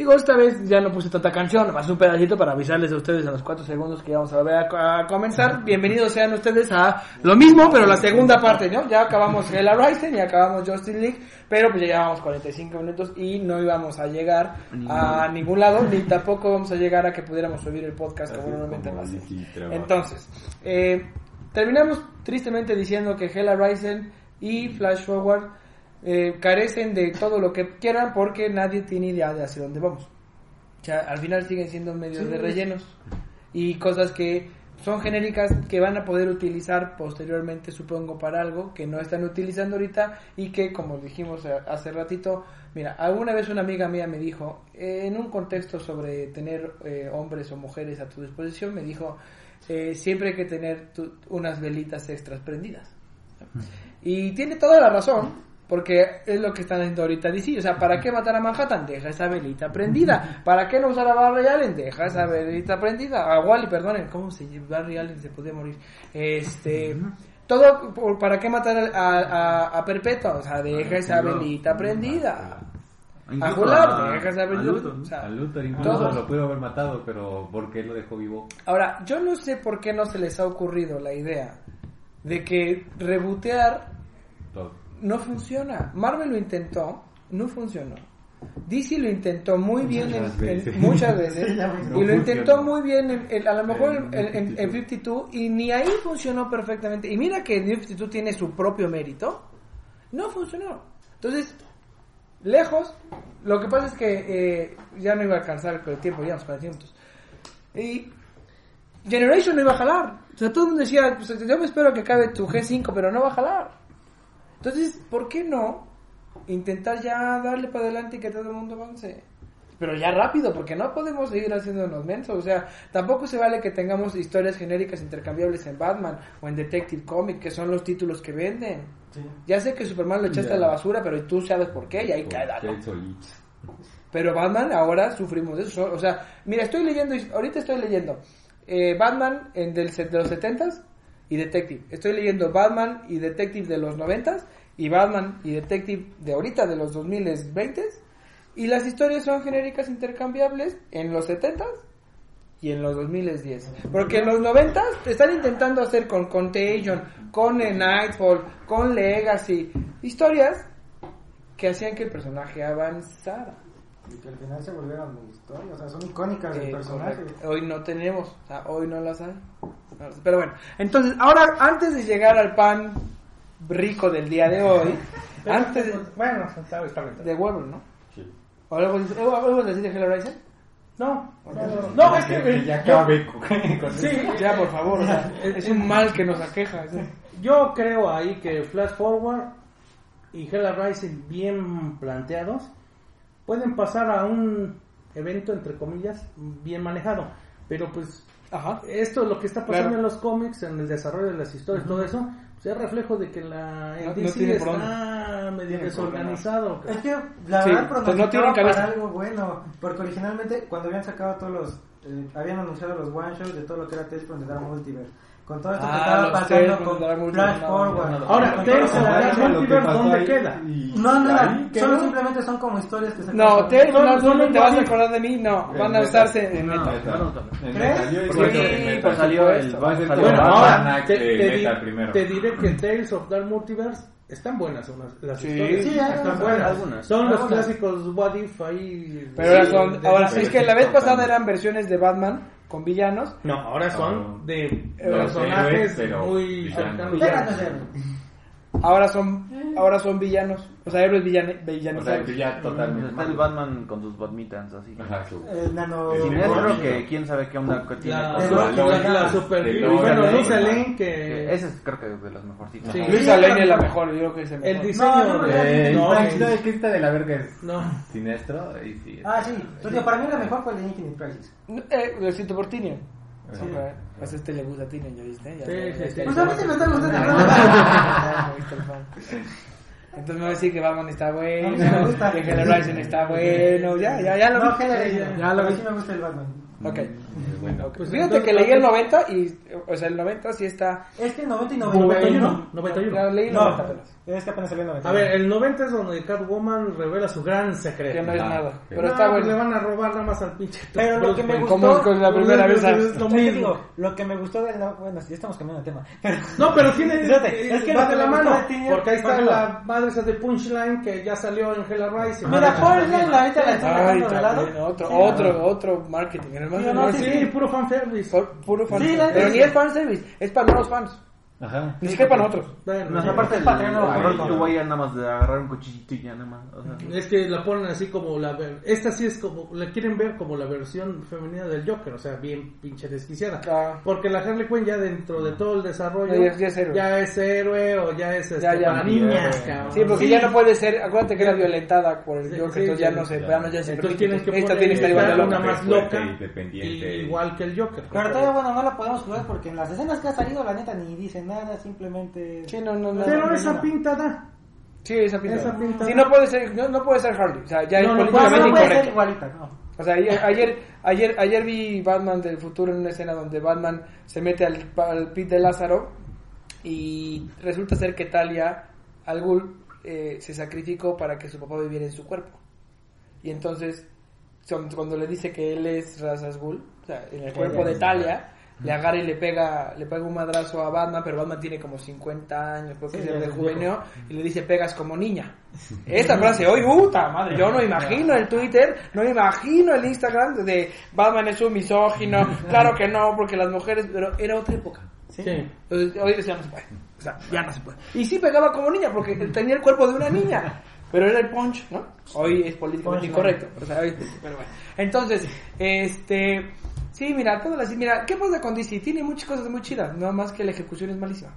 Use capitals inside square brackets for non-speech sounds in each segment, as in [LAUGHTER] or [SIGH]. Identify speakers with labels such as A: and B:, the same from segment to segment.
A: Digo, esta vez ya no puse tanta canción, más un pedacito para avisarles a ustedes en los cuatro segundos que vamos a volver a, a comenzar. Bienvenidos sean ustedes a lo mismo, pero la segunda parte, ¿no? Ya acabamos Hella Rising y acabamos Justin League, pero pues ya llevamos 45 minutos y no íbamos a llegar a ningún lado, ni tampoco vamos a llegar a que pudiéramos subir el podcast como normalmente lo hacemos. Entonces, eh, terminamos tristemente diciendo que Hella Rising y Flash Forward eh, carecen de todo lo que quieran porque nadie tiene idea de hacia dónde vamos. O sea, al final siguen siendo medios de rellenos y cosas que son genéricas que van a poder utilizar posteriormente, supongo, para algo que no están utilizando ahorita y que, como dijimos hace ratito, mira, alguna vez una amiga mía me dijo, eh, en un contexto sobre tener eh, hombres o mujeres a tu disposición, me dijo, eh, siempre hay que tener unas velitas extras prendidas. Y tiene toda la razón, porque es lo que están haciendo ahorita DC. O sea, ¿para qué matar a Manhattan? Deja esa velita prendida. ¿Para qué no usar a Barry Allen? Deja esa velita prendida. A Wally, perdonen, ¿cómo se Barry Allen se podía morir? Este. Todo, ¿para qué matar a, a, Perpetua? O sea, deja esa velita prendida.
B: a Jular, deja esa velita prendida. O sea, a Luthor incluso lo pudo haber matado, pero ¿por qué lo dejó vivo?
A: Ahora, yo no sé por qué no se les ha ocurrido la idea de que rebotear todo no funciona. Marvel lo intentó, no funcionó. DC lo intentó muy bien muchas veces. [LAUGHS] y lo intentó muy bien a lo mejor en, 52 y ni ahí funcionó perfectamente. Y mira que 52 tiene su propio mérito. No funcionó. Entonces lejos lo que pasa es que eh, ya no iba a alcanzar el tiempo ya 40 minutos y Generation no iba a jalar. O sea todo el mundo decía pues, yo me espero que acabe tu G5 pero no va a jalar entonces, ¿por qué no intentar ya darle para adelante y que todo el mundo avance? Pero ya rápido, porque no podemos seguir haciéndonos mensos. O sea, tampoco se vale que tengamos historias genéricas intercambiables en Batman o en Detective Comic, que son los títulos que venden. Ya sé que Superman lo echaste a la basura, pero tú sabes por qué y ahí queda. Pero Batman ahora sufrimos de eso. O sea, mira, estoy leyendo, ahorita estoy leyendo eh, Batman en del, de los 70s y Detective. Estoy leyendo Batman y Detective de los 90 y Batman y Detective de ahorita de los 2020 y las historias son genéricas intercambiables en los 70 y en los 2010. Porque en los 90 están intentando hacer con Contagion, con Nightfall, con Legacy, historias que hacían que el personaje avanzara.
C: Y que al final se volvieron historias, o sea, son icónicas del personaje.
A: Hoy no tenemos, o sea, hoy no las hay. Pero bueno, entonces, ahora, antes de llegar al pan rico del día de hoy, [LAUGHS] antes de,
C: bueno, está, está
A: bien. De Wolverine, ¿no? Sí. ¿O algo, algo decir de Hello Rising?
C: No, no, no, es que
B: ya cabe
A: sí, ya por favor, o sea, es un mal que nos aqueja.
C: Yo creo ahí que Flash Forward y Hella Rising bien planteados pueden pasar a un evento entre comillas bien manejado, pero pues Ajá. Esto, lo que está pasando en los cómics, en el desarrollo de las historias, todo eso, pues es reflejo de que la el DC está medio desorganizado.
D: Es que la verdad pues no tiene para algo bueno, porque originalmente cuando habían sacado todos los, eh, habían anunciado los one shots de todo lo que era Tales from the Dark Multiverse con todo esto que ah, estaba pasando con Flash Forward.
C: Ahora, Tales of the Multiverse, ¿dónde queda?
D: No, no, solo simplemente son como historias que se
A: No, Tales no, te vas a acordar de mí, no, van a usarse en Meta.
C: ¿Crees?
B: Sí, pues salió el...
C: Bueno, ahora, te diré que Tales of Dark Multiverse están buenas las, historias. Sí, están buenas. Algunas. Son los clásicos What If ahí.
A: Pero ahora son. Ahora, es que la vez pasada eran versiones de Batman con villanos.
C: No, ahora son de personajes muy cercanos.
A: Ahora son, ahora son villanos. O sea, héroes villanos.
B: O sea, que ya totalmente.
E: Está el Batman con sus Batmitans, así.
D: Ajá, El nano.
E: El que quién sabe qué onda que tiene.
C: La, super. Bueno, que.
E: Ese es, creo que es de las mejorcitas.
A: Sí. Luisa Lane es la mejor, yo creo que es el
C: mejor. El diseño.
B: No,
C: de...
B: no, es que esta de la verga es. No. Sinestro.
D: Ah, sí. Entonces, para mí la mejor fue el de Infinite Crisis.
A: Eh, lo siento por Tinian. Sí. Pues este le gusta a Tinian, ¿ya viste? Ya,
D: sí, sí, sí. Pues a mí sí me está gustando. [LAUGHS] [LAUGHS]
A: Entonces me va a decir que Batman está bueno, no, gusta. que Hellraiser está bueno, ya, ya, ya lo
D: no, vi. Ya, ya lo vi. sí me gusta el Batman.
A: Ok, Bueno, pues fíjate que leí el 90 y, o sea, el 90 sí está...
D: Es que el 90 y 91.
C: 91.
A: leí el 90
D: Es que apenas salió el 90.
C: A ver, el 90 es donde Catwoman revela su gran secreto.
A: Que no es nada.
C: Pero está pues bueno. le van a robar nada más al pinche.
D: Pero lo que me gustó...
A: Como con la primera vez. Es
D: lo mismo. Lo que me gustó del... Bueno, ya estamos cambiando de tema.
C: No, pero tiene... [LAUGHS] Es que va de la mano. Porque ahí está la madre esa de Punchline que ya salió en Hella Rise.
D: Mira, Punchline la neta la está
A: de lado. Otro, otro, otro marketing.
C: Sí, puro fanservice.
A: Puro fanservice. Pero ni es fanservice, es para nuevos fans. Ajá. Ni siquiera para nosotros.
E: Bueno, no, aparte del voy a nada más de agarrar un cuchillito y ya nada más. O sea.
C: Es que la ponen así como la. Esta sí es como. La quieren ver como la versión femenina del Joker, o sea, bien pinche desquiciada. Ah. Porque la Harley Quinn ya dentro de todo el desarrollo.
A: Ya, ya, es, héroe.
C: ya es héroe o ya es este, ya, ya, para niñas, cabrón.
A: Sí, porque ya no puede ser. Acuérdate que era violentada por el Joker, entonces ya no se. Ya no, ya se
C: entonces tienen que esta tiene que estar igual de loca. más loca. igual que el Joker.
D: Pero todavía, bueno, no la podemos jugar porque en las escenas que ha salido, la neta ni dicen nada, simplemente
A: Sí, no, no, no,
C: Pero esa pinta da.
A: Sí, esa pinta. Esa pinta sí, no puede ser, no, no, puede ser Harley. O sea, ya no, es políticamente no, incorrecto. Igualita, no. O sea, ayer, ayer, ayer, vi Batman del futuro en una escena donde Batman se mete al, al pit de Lázaro y resulta ser que Talia, al Ghul, eh, se sacrificó para que su papá viviera en su cuerpo. Y entonces, cuando le dice que él es Razas Ghul, o sea, en el cuerpo de Talia, le agarra y le pega, le pega un madrazo a Batman, pero Batman tiene como 50 años, porque sí, es de juvenil, y le dice pegas como niña. Esta frase, hoy, puta madre, yo no imagino el Twitter, no imagino el Instagram de Batman es un misógino, claro que no, porque las mujeres, pero era otra época. Sí. Entonces, hoy ya no se puede, o sea, ya no se puede. Y sí pegaba como niña, porque tenía el cuerpo de una niña. Pero era el punch, ¿no? Hoy es políticamente incorrecto. pero bueno. Entonces, este Sí, mira, todas las... Mira, ¿qué pasa con DC? Tiene muchas cosas muy chidas, no más que la ejecución es malísima.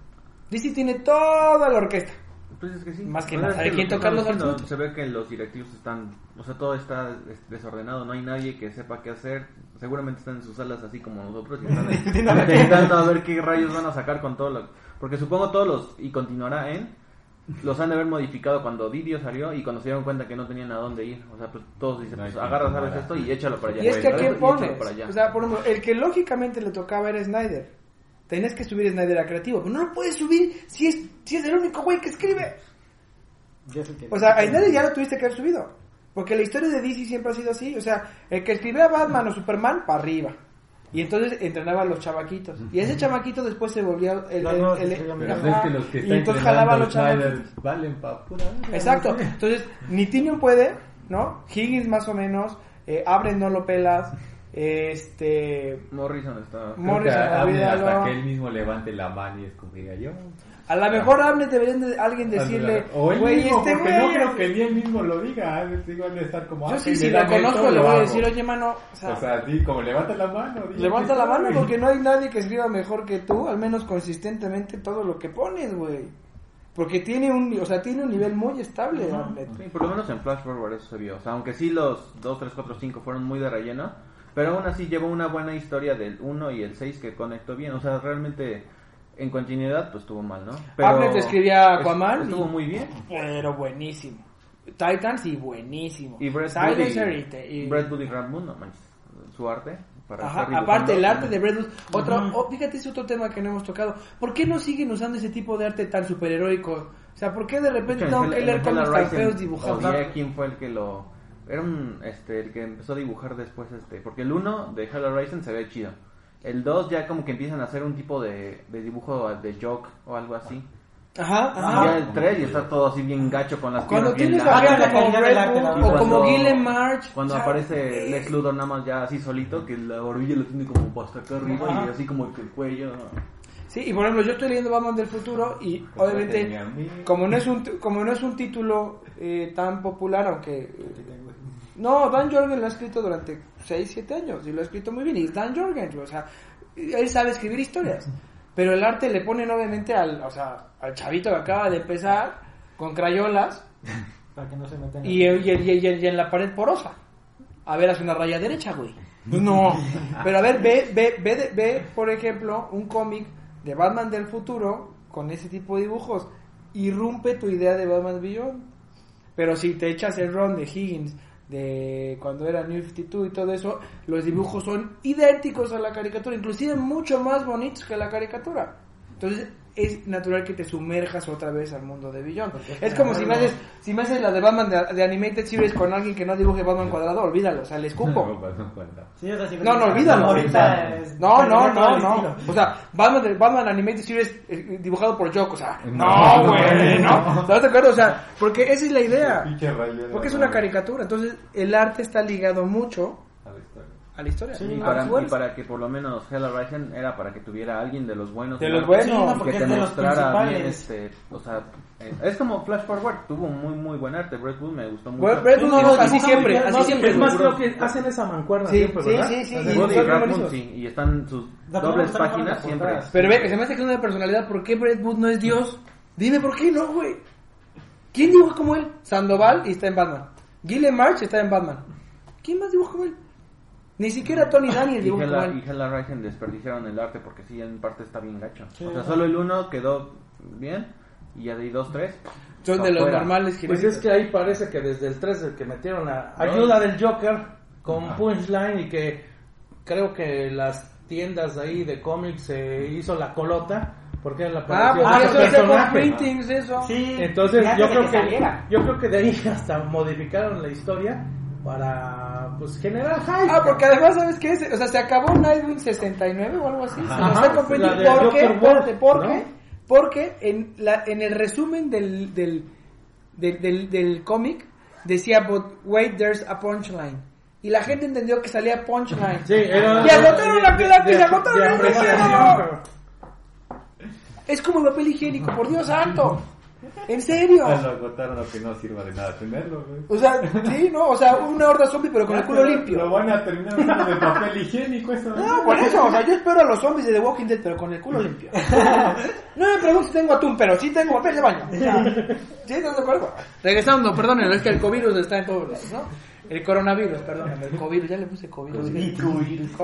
A: DC tiene toda la orquesta.
E: Pues es que sí.
A: Más que nada, ¿sabe quién tocar los
E: Se ve que los directivos están, o sea, todo está desordenado, no hay nadie que sepa qué hacer. Seguramente están en sus salas así como nosotros y están [LAUGHS] intentando a ver qué rayos van a sacar con todo lo... Porque supongo todos los, y continuará en, los han de haber modificado cuando Didio salió y cuando se dieron cuenta que no tenían a dónde ir. O sea, pues todos dicen, pues agarra, sabes esto y échalo para allá.
A: Y es que aquí pones, o sea, por ejemplo, el que lógicamente le tocaba era Snyder. Tenés que subir Snyder a creativo, pero no lo puedes subir si es, si es el único güey que escribe. O sea, a Snyder ya lo tuviste que haber subido. Porque la historia de DC siempre ha sido así. O sea, el que escribía Batman o Superman, para arriba. Y entonces entrenaba a los chavaquitos. Y ese chavaquito después se volvía el... el, y entonces jalaba a los chavaquitos.
B: Valen pa
A: Exacto. Entonces, Nitinium puede, ¿no? Higgins más o menos. Eh, Abren no lo pelas. Este...
E: Morrison está...
A: Morrison,
B: hasta que él mismo levante la mano y escogiera yo.
A: A lo mejor Abner deberían de alguien decirle,
B: o él mismo, este porque no creo que ni él mismo lo diga, igual de estar como
A: Yo sí, si lo conozco le voy a decir, oye mano,
B: o sea, o sea como levanta la mano.
A: Levanta la mano porque no hay nadie que escriba mejor que tú, al menos consistentemente todo lo que pones, güey. Porque tiene un, o sea, tiene un nivel muy estable,
E: Sí, por lo menos en Flash Forward eso se vio. O sea, aunque sí los 2, 3, 4, 5 fueron muy de relleno, pero aún así llevó una buena historia del 1 y el 6 que conectó bien. O sea, realmente en continuidad, pues estuvo mal, ¿no?
A: Pero escribía Aquaman.
E: Estuvo muy bien.
A: Pero buenísimo. Titans y buenísimo.
E: Y Brad Woody, y... Brad Woody Moon, no manches, su arte.
A: Para Ajá, aparte el arte de Brad Wood. Otro, oh, fíjate, es otro tema que no hemos tocado. ¿Por qué no siguen usando ese tipo de arte tan superheroico? O sea, ¿por qué de repente tengo que leer cómics tan feos dibujados?
E: quién fue el que lo... Era un, este, el que empezó a dibujar después, este, porque el uno de Hello Rising se ve chido. El 2 ya como que empiezan a hacer un tipo de, de dibujo de joke o algo así.
A: Ajá, ajá.
E: Ya el 3 y está todo así bien gacho con las
A: Cuando tienes a gente como Red o como Gillen March.
E: Cuando aparece Lex Luthor nada más ya así solito, que la orbilla lo tiene como hasta acá arriba y así como el cuello.
A: Sí, y por ejemplo, yo estoy leyendo Batman del futuro y pues obviamente como no es un como no es un título eh, tan popular, aunque no, Dan Jorgen lo ha escrito durante 6, 7 años y lo ha escrito muy bien. Y Dan Jorgen, o sea, él sabe escribir historias. Pero el arte le ponen obviamente al, o sea, al chavito que acaba de empezar con crayolas. [LAUGHS]
D: Para que no se metan.
A: Y, y, y, en la pared porosa. A ver, hace una raya derecha, güey. Pues no. [LAUGHS] Pero a ver, ve, ve, ve, ve, por ejemplo, un cómic de Batman del futuro con ese tipo de dibujos. Irrumpe tu idea de Batman Beyond. Pero si te echas el ron de Higgins de cuando era New 52 y todo eso, los dibujos son idénticos a la caricatura, inclusive mucho más bonitos que la caricatura. Entonces, es natural que te sumerjas otra vez al mundo de Beyond. Es como si me haces, si me haces la de Batman de, Animated Series con alguien que no dibuje Batman cuadrado, olvídalo, o sea, le escupo. No, no, olvídalo. No, no, no, no. O sea, Batman, de, Batman Animated Series eh, dibujado por Jock, o sea, no, güey, no. ¿Estás de acuerdo? O sea, porque esa es la idea. Porque es una caricatura, entonces el arte está ligado mucho a la historia.
E: y, para, y, para, que por lo menos Hella Rising era para que tuviera alguien de los buenos.
A: De los buenos.
E: que te mostrara bien este, o sea, eh, es como Flash Forward, tuvo muy muy buen arte, Red Bull me gustó mucho.
A: Red Bull no, así siempre, así siempre.
C: Es más creo que hacen esa mancuerna
A: sí,
C: siempre,
A: ¿verdad? Sí, sí,
E: sí. Y, y están sus dobles páginas siempre.
A: Pero ve, se me hace que es una personalidad, ¿por qué Red Bull no es Dios? Dime por qué no, güey. ¿Quién dibuja como él? Sandoval y está en Batman. Gillian March está en Batman. ¿Quién más dibuja como él? Ni siquiera Tony Daniel
E: dibuja igual. Y Hella Rising desperdiciaron el arte porque sí, en parte está bien gacho. O sea, solo el uno quedó bien y ya de ahí dos, tres.
A: Son de los normales.
C: Pues es que ahí parece que desde el 3 el que metieron la ayuda del Joker con Punchline y que creo que las tiendas ahí de cómics se hizo la colota porque la
A: ah, pues eso es de eso.
C: Sí, entonces yo creo que yo creo que de ahí [LAUGHS] hasta modificaron la historia para pues generar hype.
A: Ah, porque además, ¿sabes qué es? O sea, se acabó Nightwing 69 o algo así. Ajá, ¿Por qué? Porque, porque en, la, en el resumen del, del, del, del, cómic decía, but wait, there's a punchline. Y la gente entendió que salía punchline.
C: Sí, era,
A: y agotaron la plata y agotaron el Es como el papel higiénico, por Dios santo. ¿En serio?
B: Lo agotaron a que no sirva de nada tenerlo, güey.
A: O sea, sí, ¿no? O sea, una horda zombie pero con el culo limpio.
B: Lo van a terminar usando de papel higiénico eso.
A: No, con eso, o sea, yo espero a los zombies de The Walking Dead pero con el culo limpio. [LAUGHS] No me pregunto si tengo atún, pero sí tengo papel de baño. [LAUGHS] ¿Sí? ¿Estás de acuerdo? Regresando, perdón, es que el COVID está en todos lados, ¿no? El coronavirus, perdón, el COVID, ya le puse COVID.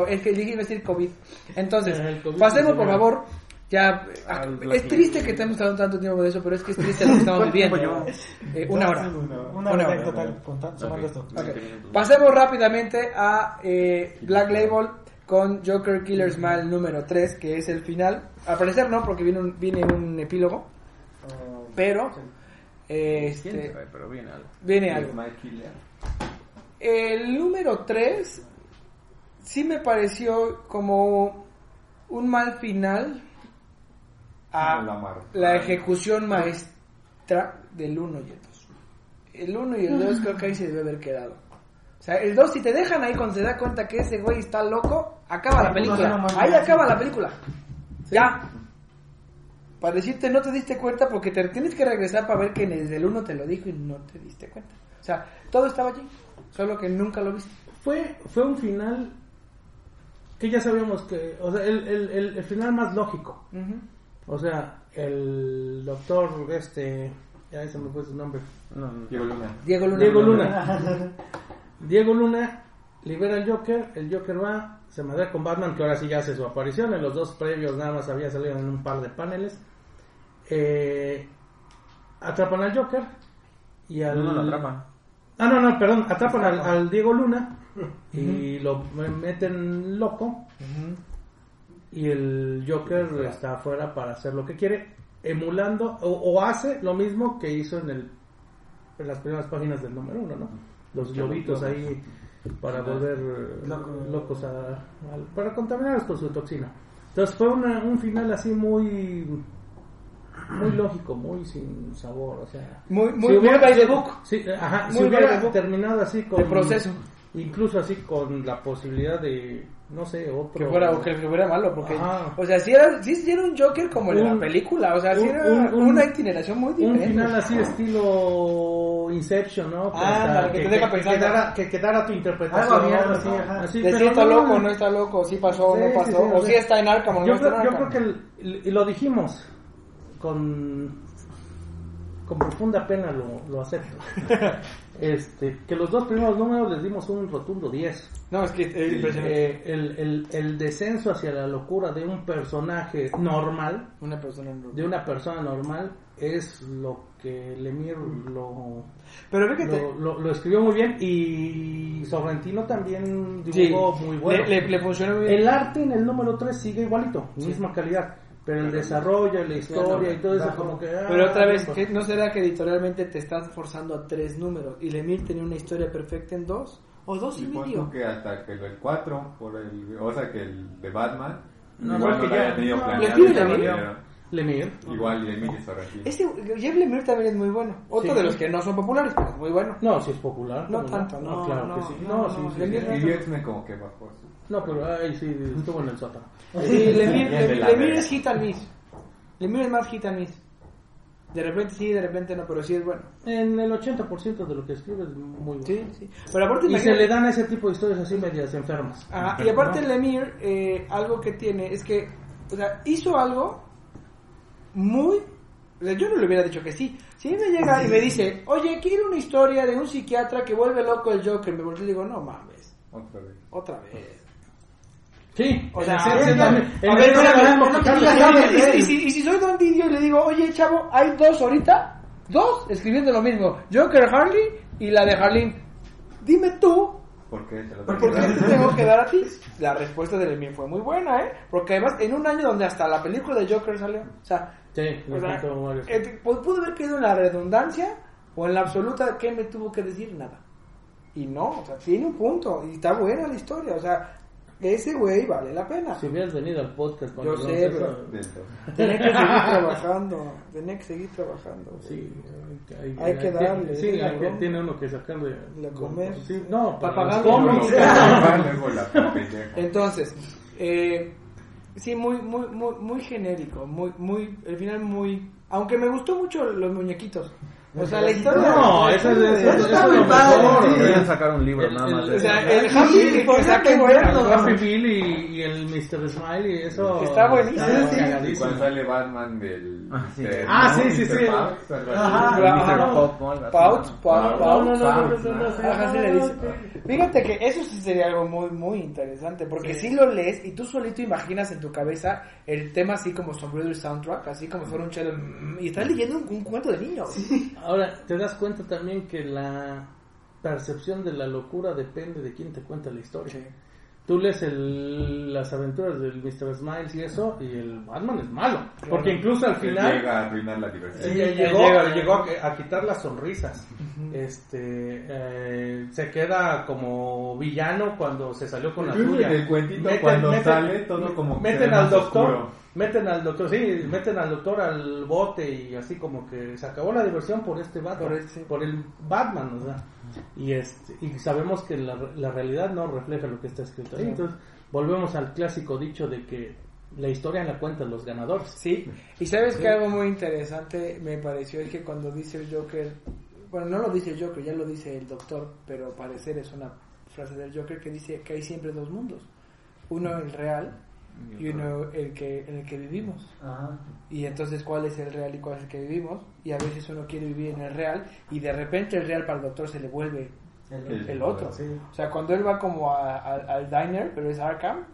A: Es que dije decir COVID. Entonces, pasemos por favor ya, ah, es triste que estemos hablando tanto tiempo de eso, pero es que es triste lo que estamos [LAUGHS] viviendo. Eh, una hora.
D: Una, hora, total,
A: Pasemos rápidamente a eh, Black Label con Joker Killer Smile número 3, que es el final. Al parecer no, porque viene un, viene un epílogo. Oh, pero... este,
E: pero viene algo.
A: Viene algo. El número 3 sí me pareció como un mal final a la, ejecución maestra del 1 y el 2. El 1 y el 2 creo que ahí se debe haber quedado. O sea, el 2, si te dejan ahí cuando se da cuenta que ese güey está loco, acaba la película. Ahí acaba la película. Ya. Para decirte, no te diste cuenta porque te tienes que regresar para ver que desde el 1 te lo dijo y no te diste cuenta. O sea, todo estaba allí, solo que nunca lo viste.
C: Fue, fue un final que ya sabíamos que, o sea, el, el, el, final más lógico. O sea, el doctor, este, ya se me fue su nombre.
B: Diego Luna.
A: Diego Luna.
C: Diego Luna. [LAUGHS] Diego Luna libera al Joker, el Joker va, se madrea con Batman, que ahora sí ya hace su aparición. En los dos previos nada más había salido en un par de paneles. Eh, atrapan al Joker y al.
E: No, no lo atrapan.
C: Ah, no, no, perdón, atrapan al, Diego Luna y lo meten loco y el Joker está afuera para hacer lo que quiere, emulando o, hace lo mismo que hizo en, el, en las primeras páginas del número uno, ¿no? Los globitos ahí para volver locos a, para contaminarlos con su toxina. Entonces fue un final así muy muy lógico, muy sin sabor, o sea,
A: muy muy, si hubiera, by the book.
C: Sí, ajá, si hubiera terminado así con
A: el proceso,
C: incluso así con la posibilidad de no sé, otro.
A: Que fuera, que, fuera malo, porque. O sea, si era, si era un Joker como en la película, o sea, si era una itineración muy diferente.
C: Un final así, estilo Inception, ¿no?
A: Ah, que, te deja pensar.
C: Que quedara, que quedara tu interpretación.
A: así, así, de si está loco no está loco, si pasó no pasó, o si está en Arkham no
C: está en Arkham. Yo creo que, y lo dijimos con con profunda pena lo, lo acepto. [LAUGHS] este, que los dos primeros números les dimos un rotundo 10.
A: No, es que es impresionante.
C: Eh, el, el, el, descenso hacia la locura de un personaje normal,
A: una persona normal.
C: de una persona normal, es lo que Lemir lo,
A: Pero
C: lo, lo, escribió muy bien y Sorrentino también dibujó muy bueno.
A: Le, le, funcionó bien.
C: El arte en el número 3 sigue igualito, misma calidad pero el desarrollo, la historia y todo eso como que... Ah,
A: pero otra vez, ¿no será que editorialmente te estás forzando a tres números y Lemir tenía una historia perfecta en dos? ¿O dos y, medio?
B: que hasta que el cuatro, por el, o sea que el de Batman,
C: no, igual no, que ya, tenido no,
A: planeado.
C: Lemir.
B: Igual Lemir está
A: Ese Jeff Lemire también es muy bueno. Otro de los que no son populares, pero es muy bueno.
C: No, si es popular.
A: No tanto, no,
C: claro que sí. No, sí,
B: Y x como que bajó.
C: No, pero ahí sí, estuvo en el sótano.
A: Sí, Lemire es hit and miss. Lemire es más hit and miss. De repente sí, de repente no, pero sí es bueno.
C: En el 80% de lo que escribe es muy bueno.
A: Sí, sí. Pero aparte
C: y se le dan ese tipo de historias así medias enfermas.
A: Ajá, y aparte Lemire, eh, algo que tiene es que, o sea, hizo algo muy... Yo no le hubiera dicho que sí. Si me llega y me dice, oye, quiero una historia de un psiquiatra que vuelve loco el Joker, me volteo y digo, no mames.
B: Otra vez.
A: Otra vez.
C: Sí,
A: o sea, y si soy Don Didio y le digo, oye, chavo, hay dos ahorita, dos escribiendo lo mismo, Joker Harley y la de Harley. Dime tú
B: ¿Por qué
A: te, tengo que dar a [LAUGHS] ti? La respuesta de Lemmy fue muy buena, ¿eh? Porque además, en un año donde hasta la película de Joker salió, o sea,
C: sí,
A: o sea eh, pudo haber quedado en la redundancia o en la absoluta que me tuvo que decir nada. Y no, o sea, tiene un punto y está buena la historia, o sea, ese güey vale la pena.
C: Si hubieras venido al podcast
A: Yo sé, pero tenés [LAUGHS] que seguir trabajando, tenés que seguir trabajando.
C: Sí,
A: hay, hay, que darle.
C: Sí, hay, tiene uno que sacarle.
A: La comer.
C: Sí, no,
A: para pagar [LAUGHS] Entonces, eh, sí, muy, muy, muy, muy genérico, muy, muy, al final muy, aunque me gustó mucho los muñequitos. O sea, la historia.
C: No, eso es. Eso está muy
E: padre. Deberían sacar un libro nada más.
A: O sea, el Happy bueno.
C: El Happy Bill y, el Mr. Smile y eso.
A: Está buenísimo.
B: Y cuando sale Batman del.
C: Ah, sí, sí, sí.
A: Ajá. Pout, Pout, No, no, no. Fíjate que eso sí sería algo muy, muy interesante. Porque si lo lees y tú solito imaginas en tu cabeza el tema así como sombrero y soundtrack, así como fuera un chelo. Y estás leyendo un cuento de niños.
C: Ahora, te das cuenta también que la percepción de la locura depende de quién te cuenta la historia. Tú lees el, las aventuras del Mr. Smiles y eso, y el Batman es malo. Porque incluso al final.
B: llega a arruinar la diversión.
C: llegó, a, quitar las sonrisas. Este eh, Se queda como villano cuando se salió con la
B: suya. el cuentito, cuando sale todo como.
C: Meten al doctor meten al doctor, sí, meten al doctor al bote y así como que se acabó la diversión por este Batman, por, el Batman, o sea, y este y sabemos que la, la realidad no refleja lo que está escrito ahí, entonces volvemos al clásico dicho de que la historia la cuentan los ganadores.
A: Sí, y sabes que algo muy interesante me pareció es que cuando dice el Joker, bueno, no lo dice el Joker, ya lo dice el doctor, pero parecer es una frase del Joker que dice que hay siempre dos mundos. Uno el real y uno el que, en el que vivimos. Y entonces, ¿cuál es el real y cuál es el que vivimos? Y a veces uno quiere vivir en el real y de repente el real para el doctor se le vuelve el, otro. O sea, cuando él va como al diner, pero es Arkham,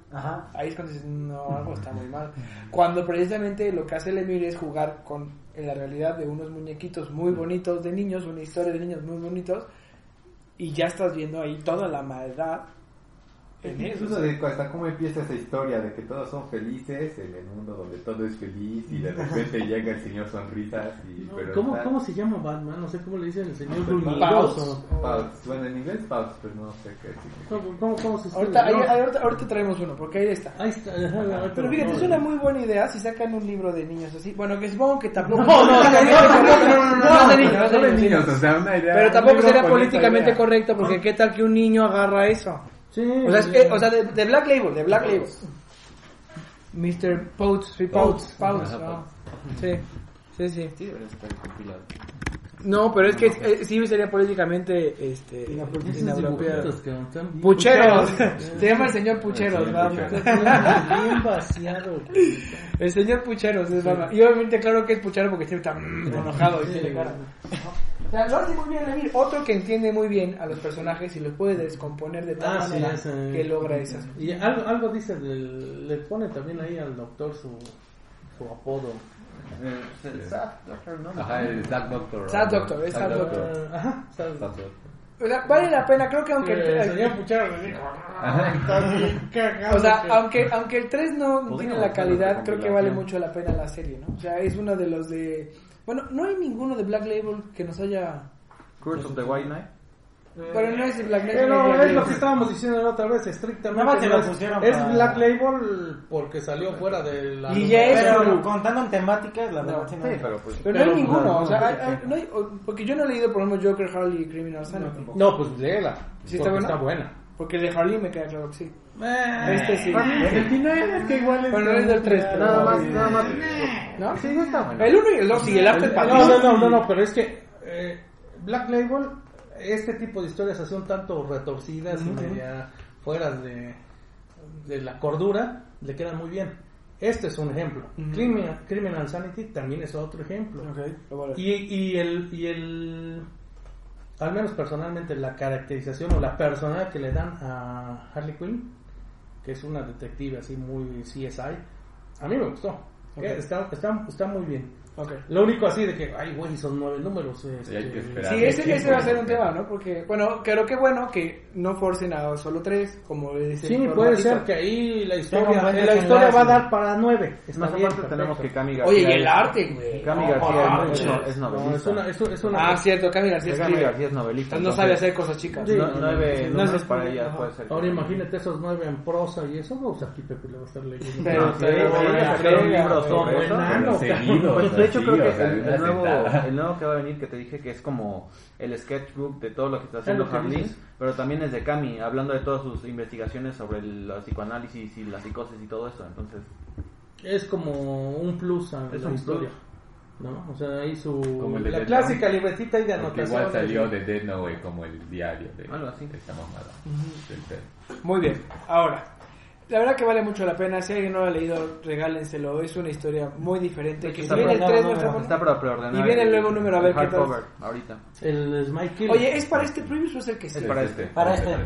A: ahí es cuando dices, no, algo está muy mal. [LAUGHS] Cuando precisamente lo que hace Lemir es jugar con en la realidad de unos muñequitos muy bonitos de niños, una historia de niños muy bonitos, y ya estás viendo ahí toda la maldad
B: Incluso de hasta cómo empieza esa historia de que todos son felices en el mundo donde todo es feliz y de repente llega el señor sonrisas y
C: ¿cómo, ¿Cómo se llama Batman? No sé cómo le dicen el señor
B: Paus. Bueno, en inglés Paus, pero no sé qué
C: ¿Cómo, cómo, cómo se
A: ahorita, ahorita, ahorita, traemos uno, porque ahí está.
C: Ahí está.
A: pero fíjate, es una muy buena idea si sacan un libro de niños así. Bueno, que supongo que tampoco...
C: No, no, no,
A: no, de niños, no de niños. O sea, una idea pero tampoco sería políticamente correcto, porque qué tal que un niño agarra eso.
C: Sí,
A: o sea, es que, o sea de, de, Black Label, de Black Label. Mr. Pouts, sí, Pouts, Pouts, Sí, sí, sí.
E: Sí, debería estar compilado.
A: No, pero es que eh, sí sería políticamente este, inapropiado.
C: Pucheros.
A: Se llama el señor Pucheros,
C: Bien vaciado.
A: El señor Pucheros es Y obviamente claro que es Puchero porque está enojado y tiene cara. O sea, lo hace muy bien Lemir. Otro que entiende muy bien a los personajes y los puede descomponer de tal ah, manera que logra esas.
C: Y algo, algo dice, le pone también ahí al doctor su, su apodo.
B: Eh, el Doctor, ¿no? Ajá, el Doctor.
A: Sad Doctor, es Sad Doctor. Ajá, vale la pena, creo que aunque
C: el,
A: o sea, aunque aunque el 3 no tiene la calidad, creo que vale mucho la pena la serie, ¿no? O sea, es uno de los de bueno, no hay ninguno de Black Label que nos haya
E: Curse of the White Knight.
A: Pero no es Black Label.
C: Pero es lo que estábamos diciendo la otra vez, estrictamente. No, es, Black Label porque salió fuera de la.
D: Y ya es. Pero contando en temáticas, la verdad
A: sí, pero, pues, pero, no hay ninguno. o sea, no hay, porque yo no he leído, por ejemplo, Joker, Harley y Criminal Sanity.
C: No, pues léela. Sí, está, buena. está buena.
A: Porque de Harley me queda claro que sí.
C: Eh, este sí. El final es que igual es.
A: Bueno, es del 3.
E: Nada más, nada más.
A: ¿No? Sí, no está bueno. El 1 y el 2 y el After
C: No, no, no, no, no, pero es que eh, Black Label este tipo de historias así un tanto retorcidas y media fuera de, de la cordura, le quedan muy bien. Este es un ejemplo. Criminal, Criminal, Sanity también es otro ejemplo. y, y, el, y el, al menos personalmente, la caracterización o la personalidad que le dan a Harley Quinn, que es una detective así muy CSI, a mí me gustó. Está, está, está muy bien. Okay. Lo único así de que, ay, güey, son nueve números.
A: Este... Sí, ese, ese va a ser un tema, ¿no? Porque, bueno, creo que bueno que no forcen a solo tres, como le dice.
C: Sí, puede ser que ahí la historia, la historia va a dar para nueve.
E: Está Más aparte tenemos que Cami
A: García. Oye, y el arte, güey.
E: Cami García es, novelista.
C: es una, es, una,
A: ah, cierto, Cami García es,
E: Cami García es novelista.
A: No sabe hacer cosas chicas.
E: Sí, nueve números para ella puede ser.
C: Ahora imagínate esos nueve en prosa y eso, pues aquí Pepe le va a estar leyendo.
E: Pero, De hecho, creo que el nuevo, el nuevo que va a venir que te dije que es como el sketchbook de todo lo que está haciendo Harley, pero también es de Cami, hablando de todas sus investigaciones sobre el psicoanálisis y la psicosis y todo eso, entonces...
C: Es como un plus a la historia. ¿no? O sea, ahí su... la clásica libretita y de anotación.
B: Igual salió de Dead Note como el diario de...
E: Algo así.
B: que estamos
A: Muy bien, ahora la verdad que vale mucho la pena. Si alguien no lo ha leído, regálenselo. Es una historia muy diferente. Que
E: está, viene el 3, está para preordenar.
A: Y viene el nuevo número a ver qué tal.
E: ahorita.
C: El Smite Killer.
A: Oye, ¿es para este preview o es el que
E: Es para este.
D: Para este. Para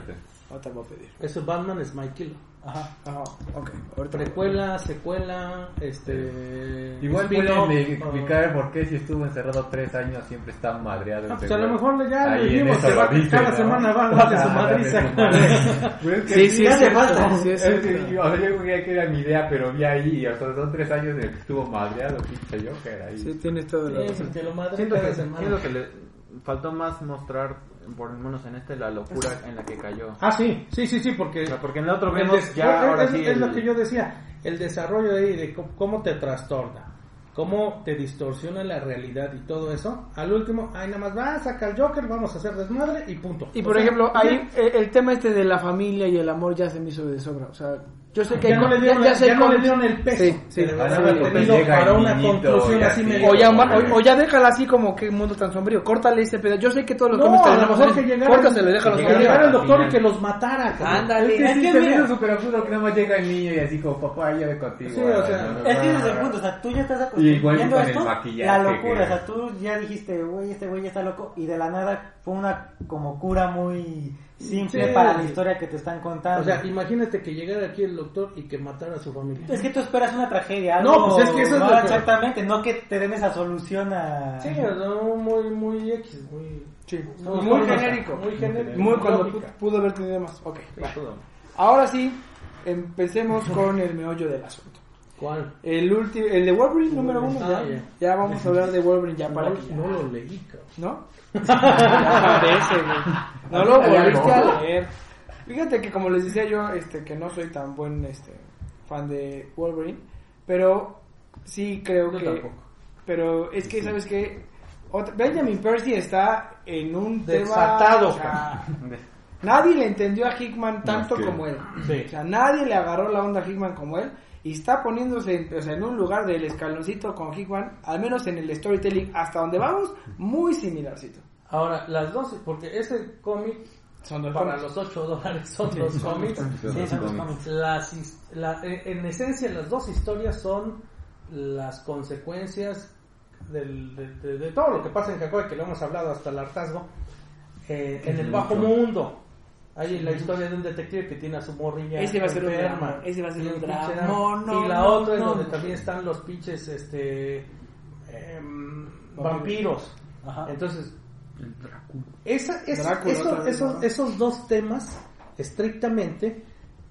D: este.
A: Otra voy a pedir.
C: Eso Batman Smite Killer.
A: Ajá, ajá, ok.
C: Precuela, secuela, este...
B: Igual pueden explicar por qué si estuvo encerrado tres años siempre está madreado.
C: Ah, pues a lo mejor ya le dijimos que va, cada semana va a [LAUGHS] darle su madriza.
B: sí, sí, hace falta. Sí, es que, yo creía que era mi idea, pero vi ahí, o sea, son tres años de que estuvo madreado, pinche Joker ahí.
A: Sí, tienes todo
C: lo sí, que lo madre
E: siento que, siento que le faltó más mostrar por lo menos en este, la locura en la que cayó.
C: Ah, sí, sí, sí, sí, porque...
E: porque en el otro vemos ya
C: ahora es, sí... Es lo que yo decía, el desarrollo ahí de cómo te trastorna, cómo te distorsiona la realidad y todo eso. Al último, ahí nada más va, a sacar el Joker, vamos a hacer desmadre y punto.
A: Y por ejemplo, ahí el, tema este de la familia y el amor ya se me hizo de sobra, o sea yo sé que
C: ya, no, le dieron, ya, ya, no le dieron el peso. Sí, sí. para una conclusión así
A: medio. O ya, o, ya déjala así como que mundo tan sombrío. Córtale ese pedazo. Yo sé que todos los
C: no, a lo mejor que llegara,
A: Córtaselo y déjalo
C: Que llegara el doctor y que los matara.
A: Ándale.
B: Es que se hizo súper absurdo que nada más llega el niño y así como papá, ya ve contigo.
D: Sí, o sea. Es que desde el punto, o sea, tú ya estás acostumbrado a esto. La locura, o sea, tú ya dijiste, güey, este güey ya está loco. Y de la nada fue una como cura muy simple para la historia que te están contando.
C: O sea, imagínate que llegara aquí el doctor y que matara a su familia.
D: Es que tú esperas una tragedia.
C: no, pues es que eso
D: no, es exactamente, no que te den esa solución a.
C: Sí, no, muy, muy X, muy.
A: Sí, muy, genérico.
C: Muy genérico.
A: Muy cuando pudo haber tenido más. Ok, Ahora sí, empecemos con el meollo del asunto.
C: ¿Cuál?
A: El último, el de Wolverine número uno. Ah, ya, ya. vamos a hablar de Wolverine ya para que
C: No lo leí,
A: ¿No? [LAUGHS] parece, No lo volviste a leer. Fíjate que como les decía yo, este, que no soy tan buen este fan de Wolverine, pero sí creo que pero es que sabes que Benjamin Percy está en un
C: desatado. [LAUGHS]
A: nadie le entendió a Hickman tanto como él. O sea, nadie le agarró la onda a Hickman como él y está poniéndose o sea, en un lugar del escaloncito con Hickman, al menos en el storytelling, hasta donde vamos, muy similarcito.
C: Ahora, las dos, porque ese cómic son para los 8 dólares son dos cómics. Las, en esencia, las dos historias son las consecuencias del, de, todo lo que pasa en Kakoi, que lo hemos hablado hasta el hartazgo, eh, en el bajo mundo. Hay la historia de un detective que tiene a su morrilla
A: ese va a ser un drama ese va a ser un drama.
C: y la otra es donde también están los pinches este em, vampiros. entonces esa, esos, esos dos temas estrictamente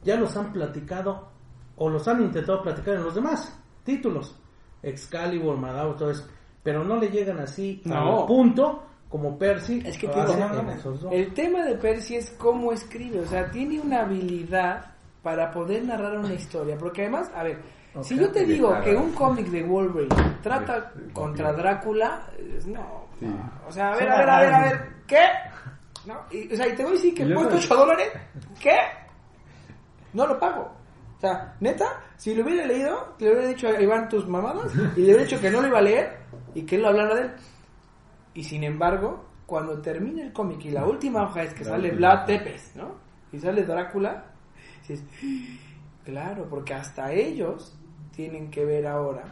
C: ya los han platicado o los han intentado platicar en los demás títulos. Excalibur, Madao, todo eso. Pero no le llegan así no. punto como Percy.
A: Es que el tema de Percy es cómo escribe, o sea, tiene una habilidad para poder narrar una historia, porque además, a ver, si yo te digo que un cómic de Wolverine trata contra Drácula, no, o sea, a ver, a ver, a ver, a ver, ¿qué? No, y, o sea, y te voy a decir que cuesta 8 dólares, ¿qué? No lo pago. O sea, neta, si lo hubiera leído, le hubiera dicho a Iván tus mamadas y le hubiera dicho que no lo iba a leer y que él lo hablara de él. Y sin embargo, cuando termina el cómic y la última hoja es que sale Vlad Tepes, ¿no? Y sale Drácula, dices, claro, porque hasta ellos tienen que ver ahora,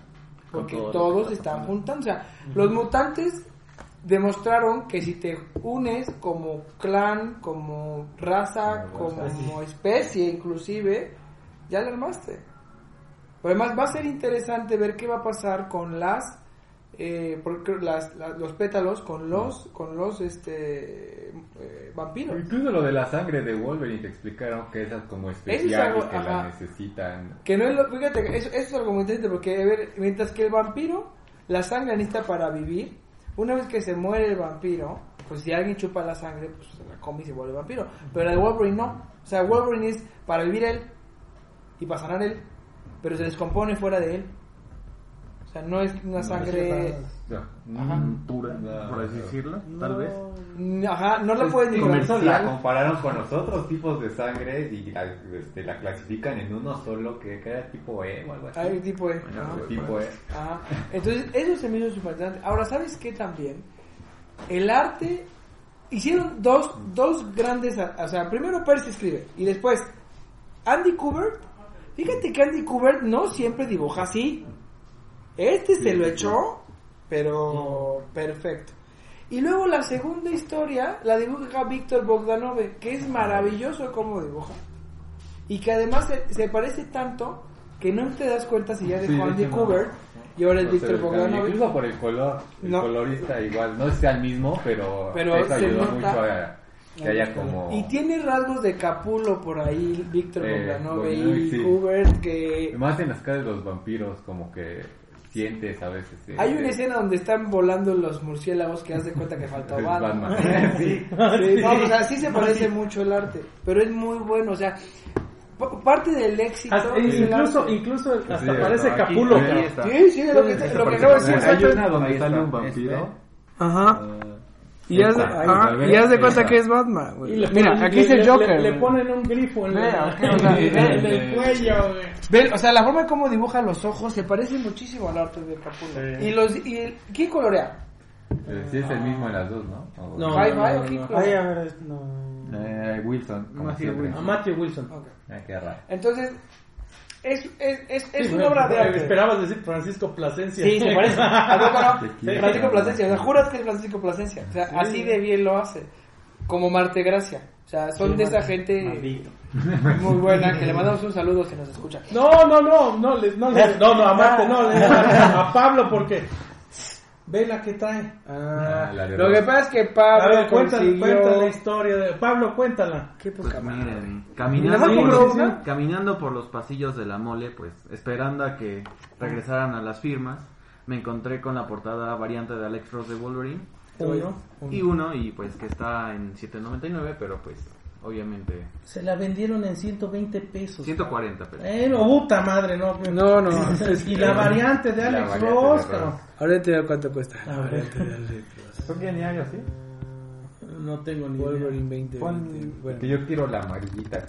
A: porque todos están juntando. O sea, los mutantes demostraron que si te unes como clan, como raza, como [LAUGHS] especie inclusive, ya lo armaste. Además va a ser interesante ver qué va a pasar con las eh, porque las, los pétalos con los con los este eh, vampiros.
B: Incluso lo de la sangre de Wolverine te explicaron que esas como especial y que la necesitan.
A: Que no es lo, fíjate, eso, es algo muy interesante porque ver, mientras que el vampiro la sangre necesita para vivir, una vez que se muere el vampiro, pues si alguien chupa la sangre, pues se la come y se vuelve vampiro. Pero el Wolverine no. O sea, Wolverine es para vivir él y para sanar él, pero se descompone fuera de él no es una sangre
E: pura, por así decirlo, tal vez.
A: Ajá, no la pueden
B: La compararon con los otros tipos de sangre y la, este, la clasifican en uno solo que era tipo E o algo así.
A: Hay tipo E.
B: tipo E.
A: Ajá. Entonces, eso se me hizo súper interesante. Ahora, ¿sabes qué también? El arte. Hicieron dos, dos grandes. O sea, primero Percy escribe y después Andy Kubert. Fíjate que Andy Kubert no siempre dibuja así. Este se lo echó, pero perfecto. Y luego la segunda historia la dibuja Víctor Bogdanove, que es maravilloso como dibuja. Y que además se, parece tanto que no te das cuenta si ya dejó Andy Cooper y ahora es Víctor Bogdanove.
B: Incluso por el color, el colorista igual, no es el mismo, pero, pero ayudó mucho a que haya como...
A: Y tiene rasgos de Capulo por ahí, Víctor eh, Bogdanove y sí. que...
B: Más en las caras de los vampiros, como que sientes a veces.
A: Eh, Hay una escena donde están volando los murciélagos que hace cuenta que faltó [LAUGHS] Batman. [LAUGHS] sí. [LAUGHS] sí. se parece mucho el arte, pero es muy bueno, o sea, parte del éxito.
C: incluso, incluso hasta parece Capulo.
A: Sí, sí, lo que, lo que acabo de decir.
B: Hay una donde sale un vampiro.
A: Ajá. Ah, y haz, de cuenta que es Batman, Mira, aquí es el Joker.
C: Le, ponen un grifo en, el cuello,
A: güey. o sea, la forma como dibuja los ojos se parece muchísimo al arte de Capullo. Y los y ¿quién colorea?
B: Eh, sí es el mismo en las dos, ¿no?
A: no, no, no,
D: Ay, a ver, no.
B: Eh, Wilson.
C: Matthew Wilson. Matthew Wilson.
A: Okay. Ah, qué raro. Entonces, es, es, es, es una obra de arte.
C: Esperabas decir Francisco Plasencia.
A: Sí, se parece. [LAUGHS] Ah, Francisco Plasencia. O sea, juras que es Francisco Plasencia. O sea, así de bien lo hace. Como Marte Gracia. O sea, son de esa gente muy buena que le mandamos un saludo si nos escucha.
C: No, no, no, no, les, no, les, [LAUGHS] no, no, a Marte, no, a Pablo porque Ve la que trae.
A: Ah, ah lo que pasa es que Pablo ver,
C: cuenta, la historia de Pablo, cuéntala.
E: Qué poca pues caminando, caminando por los pasillos de la mole, pues esperando a que regresaran a las firmas, me encontré con la portada variante de Alex Ross de Wolverine.
C: Uno.
E: Y uno, y pues que está en 7.99, pero pues obviamente.
C: Se la vendieron en 120 pesos.
E: 140 pesos.
C: Eh, no, puta madre, no.
A: No, no. [LAUGHS]
C: y la variante de Alex Ross,
A: Ahora te digo cuánto cuesta.
C: La variante de Alex
B: Ross. ¿Son ni años, sí?
C: No tengo ni
A: Wolverine 20.
B: Bueno. Que yo quiero la amarillita.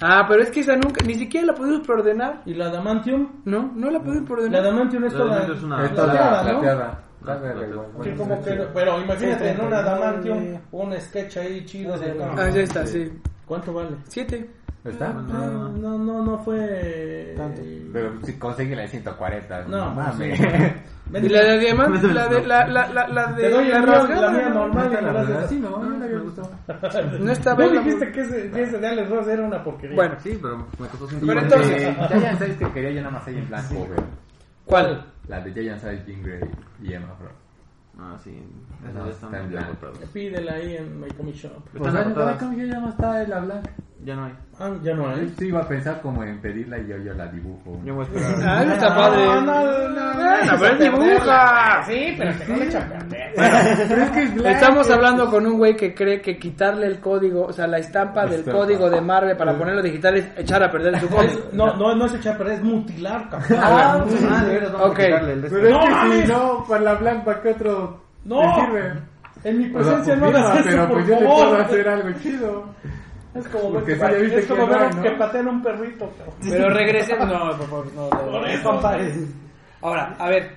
A: Ah, pero es que esa nunca, ni siquiera la pudimos preordenar.
C: ¿Y la Adamantium?
A: No, no la pudimos
C: La
A: preordenar.
C: Adamantium es
E: La
C: toda
E: Adamantium es una-
B: Es toda
C: plateada, ¿no?
E: Ah.
C: Sí, como
B: sí,
C: que,
B: sí.
C: pero imagínate
A: Sí,
C: en una
A: sí,
C: Adamantium
A: sí.
C: un sketch ahí chido de
A: Ah, ya está, sí.
C: ¿Cuánto vale?
A: Siete.
B: ¿Está?
C: No, no, no, no fue.
B: Pero si consigue la de 140.
C: No,
B: No mames. [LAUGHS]
A: Y la de diamante, la de, la, la, la, la de la rasgada,
C: la mía
A: ¿no?
C: normal y
B: ¿Está
C: me
B: la verdad?
C: así,
B: No,
C: ¿no?
B: no me gustó.
A: No estaba la-
C: dijiste que ese, que ese de Alex Ross era una porquería.
A: Bueno,
E: Sí, pero me costó
B: Y
E: 100
A: Pero entonces-
B: de Giant Size que quería yo nada más ahí en blanco, güey.
A: ¿cuál?
B: La de Giant Jean Grey y Emma Frost.
E: Ah, sí.
B: No,
E: Esas
B: está
E: están
B: en
E: muy
B: blanco.
C: Pídela ahí en My Comic Shop.
E: Están agotadas.
B: ya no está en la blanca?
E: Ya no hay.
C: Ah, ya no hay.
B: Sí, iba a pensar como en pedirla y yo, yo la dibujo.
E: Yo voy a esperar.
A: Ah, eso está padre.
C: No, no, no,
A: pero él dibuja.
C: Sí, pero no a perder.
B: Pero es que es blanco.
A: Estamos hablando con un güey que cree que quitarle el código, o sea, la estampa del
B: Estampa.
A: código de Marvel para ponerlo digital es echar a perder su código.
C: No, no, no es echar a perder, es mutilar, cabrón.
A: Ah,
E: Ah, de veras, vamos
A: Ok.
E: a quitarle el de
B: Pero
E: este.
B: es
C: ¡No
B: que
C: mames!
B: si no, para la blanca, ¿qué otro
C: No.
B: te sirve?
C: En mi presencia no
B: pues,
C: hagas eso,
B: pero
C: por
B: pues yo le
C: favor.
B: puedo hacer algo chido.
C: Es como
B: Porque sí, viste
C: es como
B: que no
C: ver
B: ¿no?
C: que patean a un perrito, cabrón.
A: Pero regresemos. No, por favor, no. no,
C: Por
A: no.
C: eso, compadre.
A: Ahora, a ver.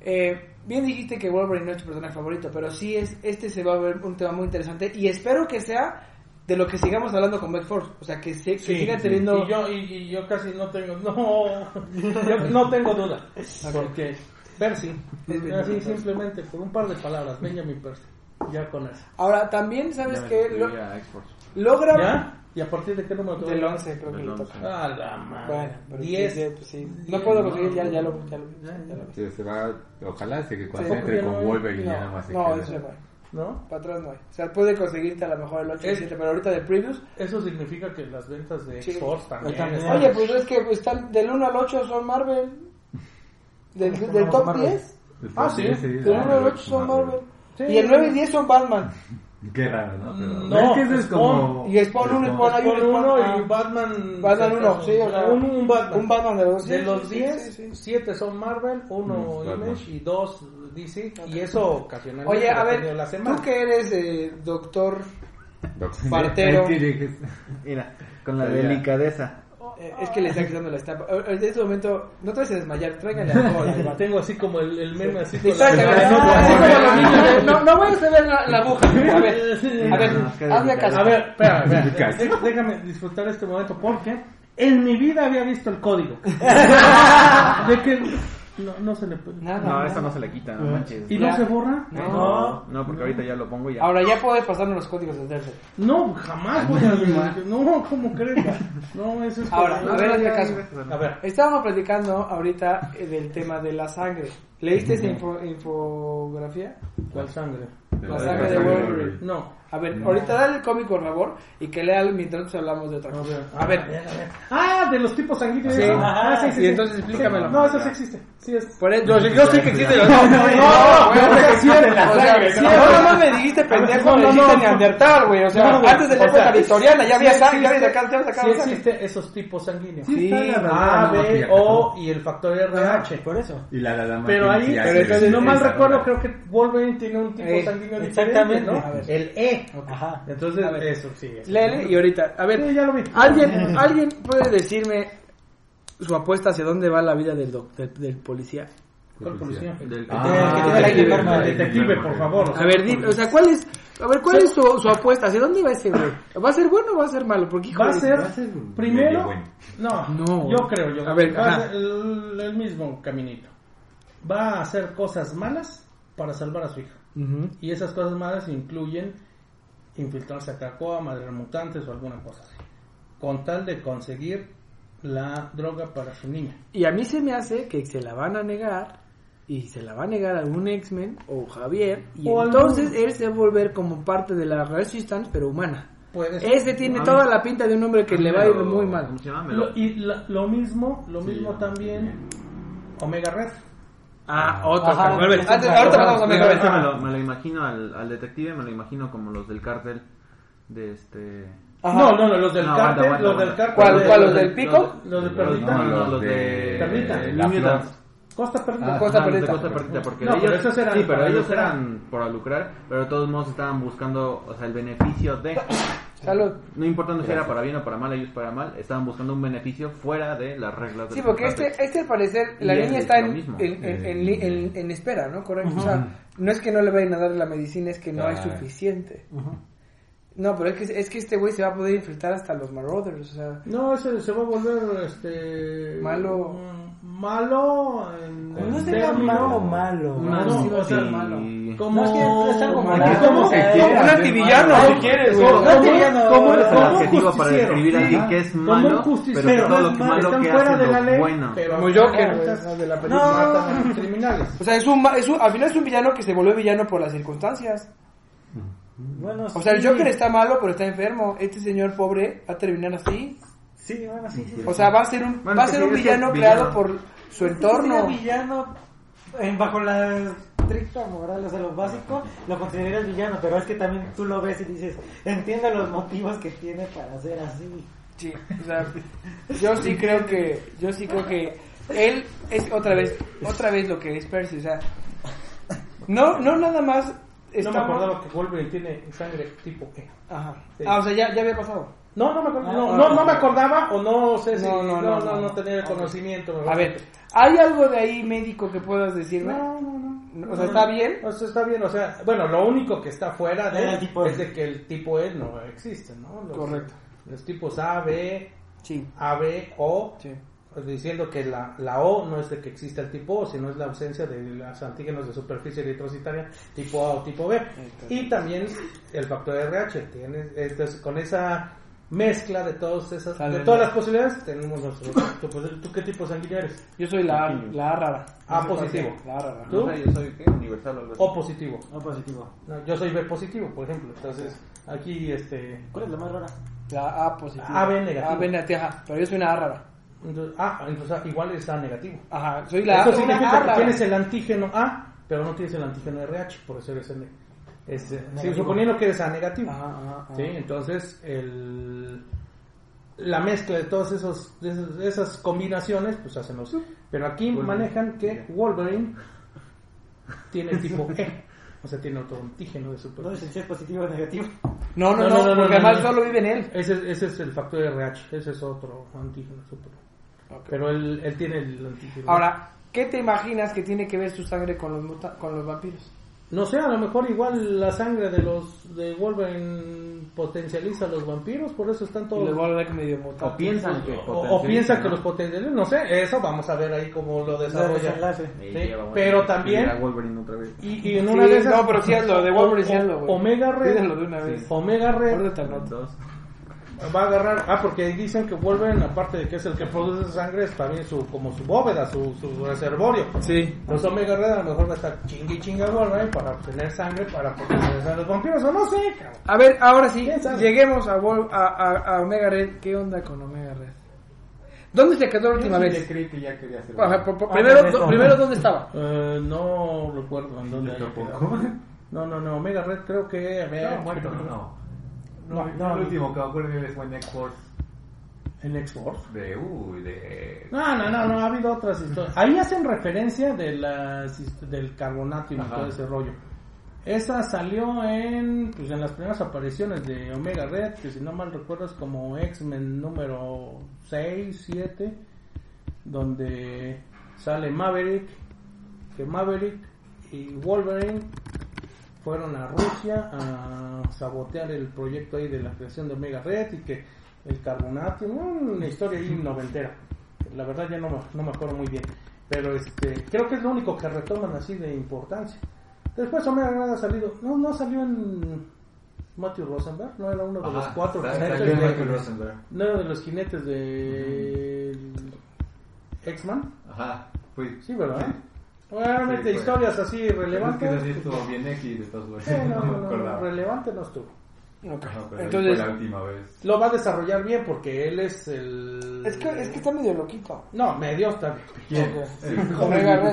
A: eh, bien dijiste que Wolverine no es tu personaje favorito, pero sí es este se va a ver un tema muy interesante y espero que sea de lo que sigamos hablando con Black Force, o sea, que, se, que siga teniendo
C: Y yo, y, y yo casi no tengo, no, [LAUGHS] yo no tengo duda. Porque Percy, así simplemente por un par de palabras, Benjamin Percy, ya con eso.
A: Ahora, también sabes
E: Ya
A: que
E: Xbox.
A: Logra
C: ¿Ya? ¿Y a partir de qué número te
A: del
C: voy a-
A: 11, creo que le
E: 11.
A: toca.
C: Ah, la madre.
A: Bueno, pero
C: 10.
A: sí, pues sí. No puedo conseguir, ya, ya lo, ya lo, ya lo vi.
B: Sí, se va, ojalá se que
A: Sí.
B: concentre
C: No,
B: con Wolverine y ya nada
A: No,
B: más se
A: no, eso no hay.
C: ¿No?
A: Para atrás no hay. O sea, puede conseguirte a lo mejor el 8 y el
C: Es-
A: 7, pero ahorita de previews.
C: Eso significa que las ventas de
A: Sí.
C: Xbox también.
D: También.
C: están-
A: Oye, pues es que están del 1 al 8 son Marvel. Del,
D: ¿Cómo
A: del top
D: Marvel?
A: 10.
C: Ah, sí.
A: Del 1 al 8 son Marvel.
C: Sí.
A: Y el 9 y 10 son Batman. [LAUGHS]
B: Qué raro, ¿no? Pero,
C: No,
B: es que eso es
C: Spawn.
B: como...
A: Y Spawn 1 y Spawn hay un
C: Spawn uno
A: Spawn,
C: y
A: ah.
C: Batman.
A: Batman 1, sí, o sea,
C: un, un Batman.
A: Un Batman de los
C: De
A: sí,
C: los
A: sí,
C: 10,
A: sí, sí, sí.
C: 7 son Marvel, 1
B: Mm.
C: Image y 2 DC. Y eso ocasionalmente
A: Oye, a ver,
C: la semana.
A: tú que eres eh, doctor,
B: Doctor-
A: Partero.
E: Mira, con la delicadeza.
A: Eh, es que le está quitando la estampa. En este momento, no te vas a desmayar, tráiganle alcohol. [LAUGHS] al vato.
C: Tengo así como el, el meme así con la- No,
A: así
C: no,
A: como
C: no,
A: los
C: no,
A: niños de,
C: no,
A: No, no vayas a ver la, la aguja. A ver, a ver, hazme caso.
C: A ver, espera, Déjame disfrutar este momento porque en mi vida había visto el código. [LAUGHS] De que no, no se le puede.
A: Nada.
E: No, esa no se le quita, no manches.
C: ¿Y
A: Ya.
C: no se borra?
A: No.
E: No, porque ahorita ya lo pongo y ya.
A: Ahora ya puedes pasarme los códigos de Tercer.
C: No, jamás voy a... No, ¿cómo crees? No, eso es...
A: Ahora, a ver, caso.
C: A ver.
A: Estábamos platicando ahorita eh, del tema de la sangre. ¿Leíste esa info- infografía?
C: ¿Cuál sangre?
A: La sangre de Wolverine.
C: No.
A: A ver, ahorita dale el cómic por favor y que lea mientras hablamos de otra
C: A
A: cosa.
C: ver,
A: A ver,
C: Ah, de los tipos sanguíneos.
A: Sí.
C: Ah, sí, sí,
A: Y entonces explícamelo.
C: Sí. No, eso sí existe. Sí es.
A: por eso, yo, yo sé que existe. No, no, no,
C: no,
A: no,
C: no,
A: existe No,
C: no.
A: no, no me dijiste pendejo,
C: No, no,
A: dijiste
C: no.
A: neandertal, güey. O sea,
C: No,
A: antes de la época victoriana ya había
C: sí
A: sangre, ya había
C: existe-
A: sacado,
C: Sí existen esos tipos sanguíneos.
B: Sí,
C: A,
B: no,
C: B. O y el factor RH.
D: Por eso.
B: Y la la
C: Pero ahí, si no mal recuerdo, creo que Wolverine tiene un tipo
A: Eh,
C: sanguíneo
D: exactamente.
C: diferente, ¿no?
A: A ver.
D: Ajá.
C: Entonces,
A: ver.
C: eso sí. es.
A: Léele y ahorita, a ver,
C: Sí, ya lo vi.
A: ¿alguien, [LAUGHS] ¿alguien puede decirme su apuesta hacia dónde va la vida del, doc- del, del policía?
C: ¿Cuál policía?
E: Del
B: Ah,
D: que tiene la
C: detective, por favor.
A: A ver, di- o sea, ¿cuál es, a ver, cuál es su, su apuesta? ¿Hacia dónde va ese güey? ¿Va a ser bueno o va a ser malo? Porque,
C: Va a ser,
B: va a ser
C: primero,
B: bueno.
C: no,
A: No.
C: yo creo, yo
A: A ver,
C: creo que va a ser el, el mismo caminito. Va a hacer cosas malas para salvar a su hija. Y esas cosas malas incluyen infiltrarse a Krakoa, madre mutantes o alguna cosa así. Con tal de conseguir la droga para su niña.
A: Y a mí se me hace que se la van a negar y se la va a negar algún X-Men o Javier y
C: O
A: entonces
C: algún-
A: él se va a volver como parte de la Resistance pero humana.
C: Puede ser.
A: Ese tiene toda la pinta de un hombre que le va a ir muy mal.
C: Lo- y la- lo mismo, lo
B: Sí,
C: mismo también Omega Red.
A: Ah, otro.
D: Ajá.
A: Antes-
D: Ajá.
A: ahorita pasamos a
E: Pero
A: Mega
E: este me lo, me lo imagino al, al detective, me lo imagino como los del cártel de este...
A: Ajá.
C: No, no, no, los del
E: No,
C: cártel,
E: aguanta,
C: los del
E: aguanta.
C: cártel.
A: ¿Cuál,
C: de-
A: cuál, los
C: de-
A: del pico?
C: Los de Perdita.
E: No, no,
B: los de
E: de...
C: Perdita.
E: New
B: La
E: Mutants.
B: Flor.
C: Costa Perdita.
B: Ah,
A: Costa
E: Ajá, los de
A: Perdita.
E: Costa Perdita, porque
C: No,
E: ellos,
C: pero esos eran
E: sí, pero
C: para
E: ellos
C: lucrar.
E: eran para lucrar, pero de todos modos estaban buscando, o sea, el beneficio de,
A: Salud.
E: No importa si era para bien o para mal, ellos para mal, estaban buscando un beneficio fuera de las reglas
A: Sí, porque este, este al parecer, la niña está en, en, en, en, espera, ¿no? Correcto. O sea, no es que no le vayan a dar la medicina, es que no hay suficiente. No, pero es que, es que este güey se va a poder infiltrar hasta los Marauders, o sea...
C: No, ese se va a volver, este...
A: Malo...
C: malo... En,
D: no es de malo malo.
C: Malo,
A: sí va a ser malo.
C: Como...
D: No, es que es algo
A: malo.
D: Como
A: un antivillano, si quieres.
C: Como
E: un adjetivo para describir a alguien que es malo, pero todo lo que malo que hace lo bueno.
A: Como Joker,
C: de la película criminales. [LAUGHS]
A: O sea, es un, es un, al final es un villano que se volvió villano por las circunstancias.
D: Bueno,
A: o sea, el Joker está malo, pero está enfermo. Este señor pobre va a terminar así.
D: Sí, bueno, sí, sí.
A: O sea, va a ser un, va a ser un villano creado por su entorno.
D: Si villano, en, bajo la estricta moral, o sea, lo básico, lo consideraría el villano, pero es que también tú lo ves y dices, entiendo los motivos que tiene para ser así.
A: Sí, o sea, [LAUGHS] yo sí creo que, yo sí creo que él es otra vez, otra vez lo que es Percy, o sea, no, no nada más
C: no me acordaba que Wolverine tiene sangre tipo E.
A: Ajá. Ah, o sea, ya, ya había pasado.
C: No, no me, acordaba, no, no, no, me acordaba o no sé si no, no, no, no, no tenía el conocimiento.
A: A ver, ¿hay algo de ahí médico que puedas decirme?
C: No, no, no.
A: O sea, ¿está bien?
C: O sea, está bien, o sea, bueno, lo único que está fuera de él es de que el tipo E no existe, ¿no? Los,
A: Correcto.
C: Los tipos A, B,
A: sí.
C: A, B, O.
A: Sí
C: diciendo que la, la O no es de que exista el tipo O, sino es la ausencia de los antígenos de superficie eritrocitaria tipo A o tipo B. Y también el factor RH, tiene, entonces, con esa mezcla de todas esas de todas las posibilidades tenemos nuestro [COUGHS] ¿tú, qué tipo sanguíneo eres?
A: Yo soy la, la A rara.
C: A positivo.
A: La A rara.
E: ¿Tú? yo soy ¿qué? universal
C: o positivo.
D: O positivo.
C: yo soy B positivo, por ejemplo. Entonces, aquí este
D: ¿Cuál es la más rara?
A: La A positiva.
C: AB negativo.
A: AB negativo, pero yo soy una A rara.
C: Entonces, ah, entonces igual está negativo.
A: Ajá, soy la
C: Eso significa que tienes el antígeno A, pero no tienes el antígeno RH, por eso eres el, es, sí, suponiendo que eres A negativo.
A: Ajá, ajá,
C: ¿sí? Entonces, el, la mezcla de todas esos, de esas, combinaciones, pues hacen los. Pero aquí manejan que Wolverine tiene tipo E. O sea, tiene otro antígeno de super.
D: ¿No es el ser positivo o negativo?
A: No, no, no, porque además solo vive en él.
C: Ese, ese es el factor RH, ese es otro antígeno super. Pero él, él tiene el antígeno.
A: Ahora, ¿qué te imaginas que tiene que ver su sangre con los, con los vampiros?
C: No sé, a lo mejor igual la sangre de los de Wolverine potencializa a los vampiros, por eso están todos.
A: medio
E: o piensan que
C: o, piensan que los potencializan, no sé, eso vamos a ver ahí cómo lo desarrolla. Pero también Y, y, en una de esas
A: no, pero sí lo de Wolverine
C: Omega Red,
A: de una vez.
C: Omega Red va a agarrar, ah, porque dicen que vuelven, aparte de que es el que produce sangre, es también su, como su bóveda, su, su reservorio.
A: Sí.
C: Los Omega Red a lo mejor va a estar chingue y chinga Wolverine para obtener sangre para potencializar los vampiros, o no sé,
A: A ver, ahora sí, lleguemos a, a, a, Omega Red. ¿Qué onda con Omega Red? ¿Dónde se quedó la última vez?
B: creí que ya quería hacer
A: primero, primero, ¿dónde estaba?
C: Uh, no recuerdo en dónde. No, no, no, Omega Red creo que había...
B: No, muerto, no. No, no, el último que me acuerdo fue en X-Force.
C: ¿En X-Force?
B: De, uy, de...
C: No, no, no, no, ha habido otras historias. [LAUGHS] Ahí hacen referencia de las, del carbonato y todo ese rollo. Esa salió en, pues en las primeras apariciones de Omega Red, que si no mal recuerdo es como X-Men número 6, 7, donde sale Maverick, que Maverick y Wolverine fueron a Rusia a sabotear el proyecto ahí de la creación de Omega Red y que el carbonato, una historia ahí noventera. La verdad ya no, no me acuerdo muy bien. Pero este, creo que es lo único que retoman así de importancia. Después Omega Red ha salido, no, no salió en Matthew Rosenberg, no era uno de los cuatro jinetes de, no era de los jinetes de X-Man.
B: Ajá,
C: sí, ¿verdad? Realmente historias así relevantes.
B: Es que bien X de todos
C: los no, no, no, [LAUGHS] relevante no estuvo.
B: Entonces, la última vez.
C: lo va a desarrollar bien porque él es el.
A: Es que, es que está medio loquito.
C: No, medio está
B: bien. ¿Quién? [LAUGHS]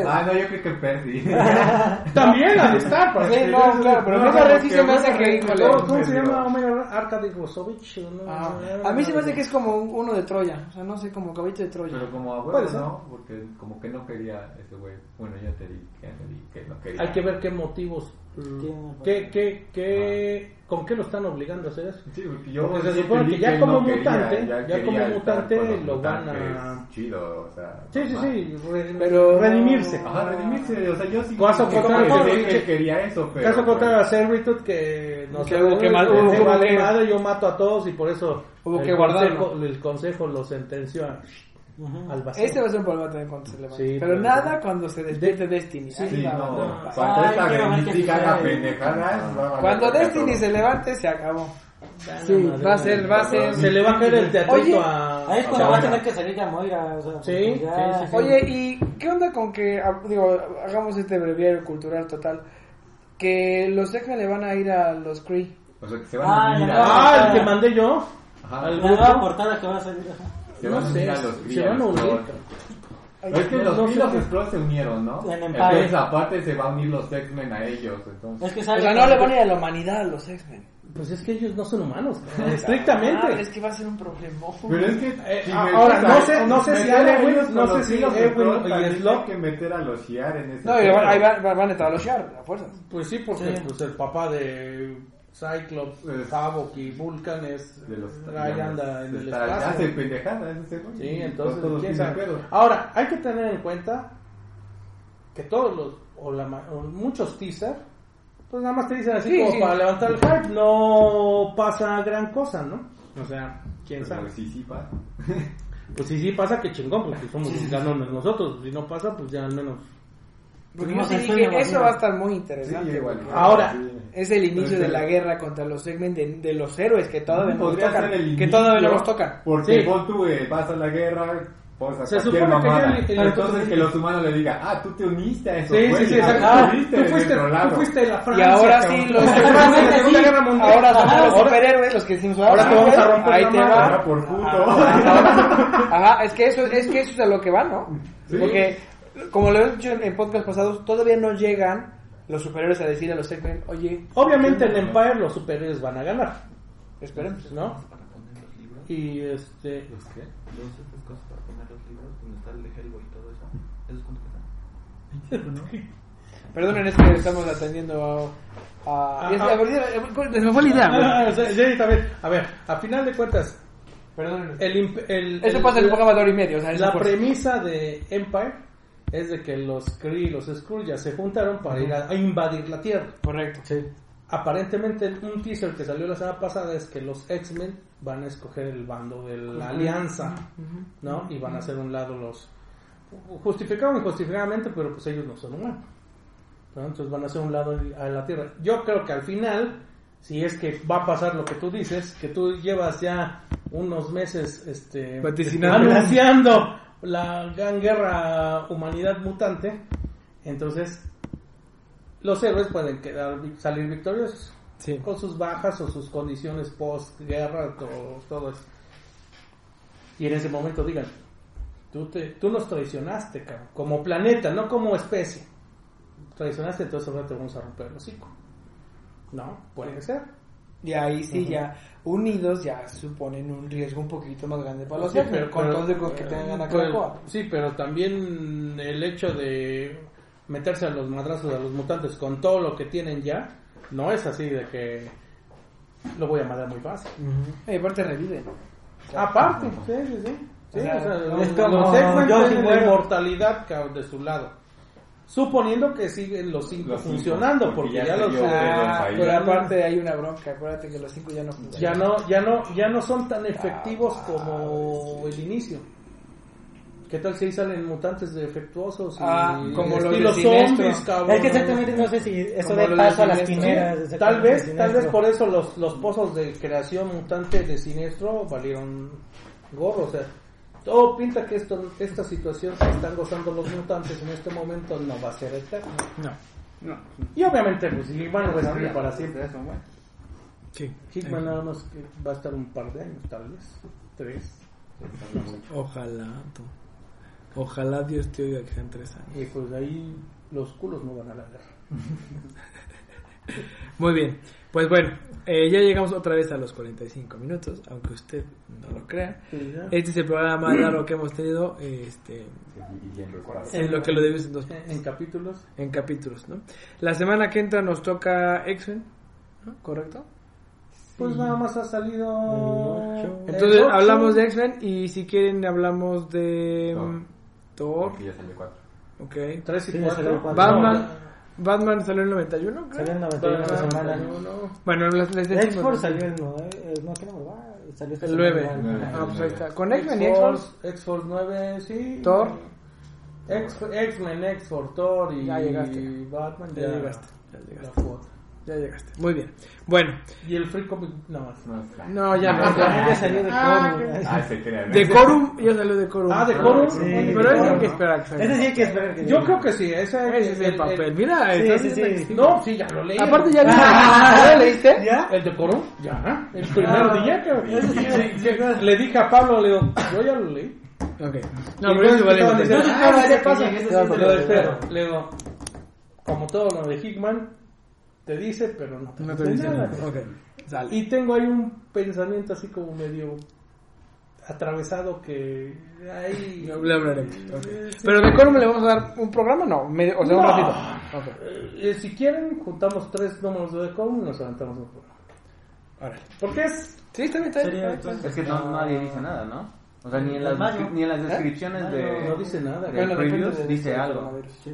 B: Ah, no, yo creo que Percy. [LAUGHS]
C: También al estar,
A: para Sí, no, claro, pero Omega Red sí se me hace que.
C: ¿Cómo se llama Omega Red? Arkady Rosovich.
A: Ah, a mí se me hace que es como uno de Troya. O sea, no sé, como caballito de Troya.
B: Pero como abuelo, ¿no? Porque como que no quería ese güey. Bueno, ya te di que no quería.
C: Hay que ver qué motivos ¿Qué, qué, qué, ¿Con qué lo están obligando a hacer eso? Sí, yo porque se supone que ya como mutante, ya, como mutante lo van a...
B: Chido, o sea...
C: Sí, sí, sí, pero redimirse.
B: Ajá, redimirse, o sea, yo sí...
C: Caso contrario,
B: que quería eso, pero...
C: Caso contrario a Servitude que nos que hubo que mal, hubo yo mato a todos y por eso
A: hubo que guardarlo.
C: el consejo lo sentenció. a
A: este va a ser un problema también cuando se levante. pero, nada cuando se despierte Destiny.
B: Sí, no. Cuando esta haga pendejadas.
A: Cuando Destiny se levante, se acabó. Sí, va a ser, va a ser.
C: Se le va a caer el teatrito a.
D: Ahí es cuando va a tener que salir ya Moira. O sea,
C: sí,
A: Oye, ¿y qué onda con que, ah, digo, hagamos este breviario cultural total? Que los X-Men le van a ir a los Kree.
B: O sea, que se van a
C: ah, ir a. Ah, el que mandé yo.
D: Ajá. La nueva portada que va a salir.
B: Se van unir a los Se van a unir. Es que los Kree y los Skrulls se unieron, ¿no? Entonces aparte se va a unir los X-Men a ellos. Entonces.
A: Es que o sea, no le van a ir a la humanidad a los X-Men.
C: Pues es que ellos no son humanos, estrictamente.
A: Ah, es que va a ser un problema.
B: Pero es que
C: eh, ahora no sé, no sé si Edwin, no sé si
B: y Slot que meter a los Shiar en ese.
A: No, ahí van, van a entrar a los Shiar, a fuerzas.
C: Pues sí, porque pues el papá de Cyclops, Havok y Vulcan es
B: de los
C: en el espacio.
B: Hace pendejada ese
C: Sí, entonces ¿quién sabe? Ahora, hay que tener en cuenta que todos los o, la, o muchos teasers pues nada más te dicen así como para levantar el hype, no pasa gran cosa, ¿no? O sea, quién sabe.
B: Pues sí, sí pasa. [LAUGHS]
C: pues sí, sí pasa que chingón, porque somos ganones nosotros. Si no pasa, pues ya al menos
A: porque yo sí dije, eso va a estar muy interesante.
C: Ahora,
A: es el inicio de la guerra contra los segmentos de, los héroes que todavía no nos tocan. Que todavía no nos tocan.
B: Porque sí. tú eh, vas a la guerra, pues
C: se supone mamada.
B: Que el, entonces que los humanos le digan, ah, tú te uniste a eso.
C: Sí, sí, sí, exacto. Ah, tú, fuiste, tú fuiste la Francia.
A: Y [LAUGHS] ahora sí, los que. Ahora son los superhéroes, los que decimos,
C: ahora te vamos a romper
A: ahí
C: te
A: va.
B: por puto.
A: Ajá, es que eso es que eso es a lo que va, ¿no? Porque como lo he dicho en, podcast pasados, todavía no llegan los superiores a decir a los X-Men, oye...
C: Obviamente en Empire los superiores van a ganar.
A: Esperemos,
C: ¿no? Y este...
E: ¿Los qué? Los cosas para poner los libros, donde está el de Hellboy y todo eso. ¿Esos cuánto
A: están? [LAUGHS] Perdonen, es que estamos atendiendo a... a, a, me fue la idea.
C: A ver, a final de cuentas,
A: Perdón.
C: El, el,
A: Eso pasa en un poco de hora y medio. O sea,
C: la premisa de Empire es de que los Kree y los Skrull ya se juntaron para ir a, invadir la Tierra.
A: Correcto.
C: Sí. Aparentemente un teaser que salió la semana pasada es que los X-Men van a escoger el bando de la alianza, ¿no? Y van a hacer un lado los justificado o injustificadamente, pero pues ellos no son humanos. Entonces van a hacer un lado a la Tierra. Yo creo que al final, si es que va a pasar lo que tú dices, que tú llevas ya unos meses este, anunciando la gran guerra humanidad mutante, entonces los héroes pueden quedar salir victoriosos con sus bajas o sus condiciones post guerra todo, todo eso. Y en ese momento digan, tú, te, tú nos traicionaste, como planeta, no como especie. Traicionaste, entonces ahora te vamos a romper el hocico. No, puede ser.
A: Y ahí sí, ya unidos ya suponen un riesgo un poquito más grande para los sí, pero, con todo lo que tengan a
C: pero, Sí, pero también el hecho de meterse a los madrazos a los mutantes con todo lo que tienen ya, no es así de que lo voy a matar muy fácil.
A: Y aparte reviven.
C: Aparte, sí, sí, sí. sí o sea, los, los, de inmortalidad de su lado. Suponiendo que siguen los cinco funcionando, porque, ya, los
A: ah, pero aparte hay una bronca, acuérdate que los cinco ya no funcionan.
C: Ya no, ya no, ya no son tan efectivos como el inicio. ¿Qué tal si ahí salen mutantes defectuosos? Y
A: ah, como los zombies,
D: cabrón. Es que exactamente no sé si eso de paso a las quimeras.
C: Tal vez, tal vez por eso los, los pozos de creación mutante de siniestro valieron gorro, o sea todo pinta que esto, esta situación que están gozando los mutantes en este momento no va a ser eterna.
A: No. No.
C: Y obviamente, pues Hickman no va a estar para siempre eso, bueno. Sí. Hickman nada más que va a estar un par de años, tal vez. Tres.
A: Ojalá. Ojalá Dios te oiga que sean tres años.
C: Y pues ahí los culos no van a la guerra. [LAUGHS]
A: Muy bien. Pues bueno, eh, ya llegamos otra vez a los 45 minutos, aunque usted no lo crea. Este es el programa más largo que hemos tenido. Este, en lo que lo debes en dos
C: En capítulos.
A: En capítulos, ¿no? La semana que entra nos toca X-Men, ¿no? ¿Correcto?
C: Pues nada más ha salido.
A: Entonces hablamos de X-Men y si quieren hablamos de Thor. Ok. 3 y 4. Batman. Batman salió en el 91,
D: creo. Salió en el 91 la semana.
A: Bueno, les, les
D: decimos. salió en el 9. No, ¿qué no
A: Salió el 9. Ah, pues ahí está. Con X-Men y
C: X-Force. X-Force 9, sí.
A: Thor.
C: X-Men, X-Force, Thor y,
A: ya
C: llegaste. Batman.
A: Ya, ya llegaste. Ya llegaste. Ya llegaste. Muy bien. Bueno.
C: ¿Y el Free Comic? No,
A: no, ya no.
D: Ya, salió de
B: ah, Corum. Ah, se
A: De Corum, ya salió de Corum.
C: Ah, de Corum.
A: Sí, pero ese hay que esperar.
D: Ese sí hay que esperar.
C: Que Yo creo que sí. Ese,
A: es el, papel. Mira,
C: sí, sí, sí. No, sí, ya lo leí.
A: Aparte, [LAUGHS] ya lo leíste.
C: ¿Ya? ¿El de Corum? Ya. El primer día que le dije a Pablo, le digo, yo ya lo leí.
A: Ok. No, pero eso vale.
C: Ah, ya pasa. Le digo, como todo lo de Hickman te dice, pero no te,
A: no te dice nada.
C: Y tengo ahí un pensamiento así como medio atravesado que ahí
A: le hablaremos pero de cómo le vamos a dar un programa no o sea un ratito.
C: Eh, si quieren juntamos tres números de Decorum y nos levantamos un programa. ¿por qué es?
A: sí está bien, está
E: es que no, nadie dice nada ¿no? o sea ni en las, ni en las descripciones de
C: no dice nada.
E: de bueno, dice algo.
C: sí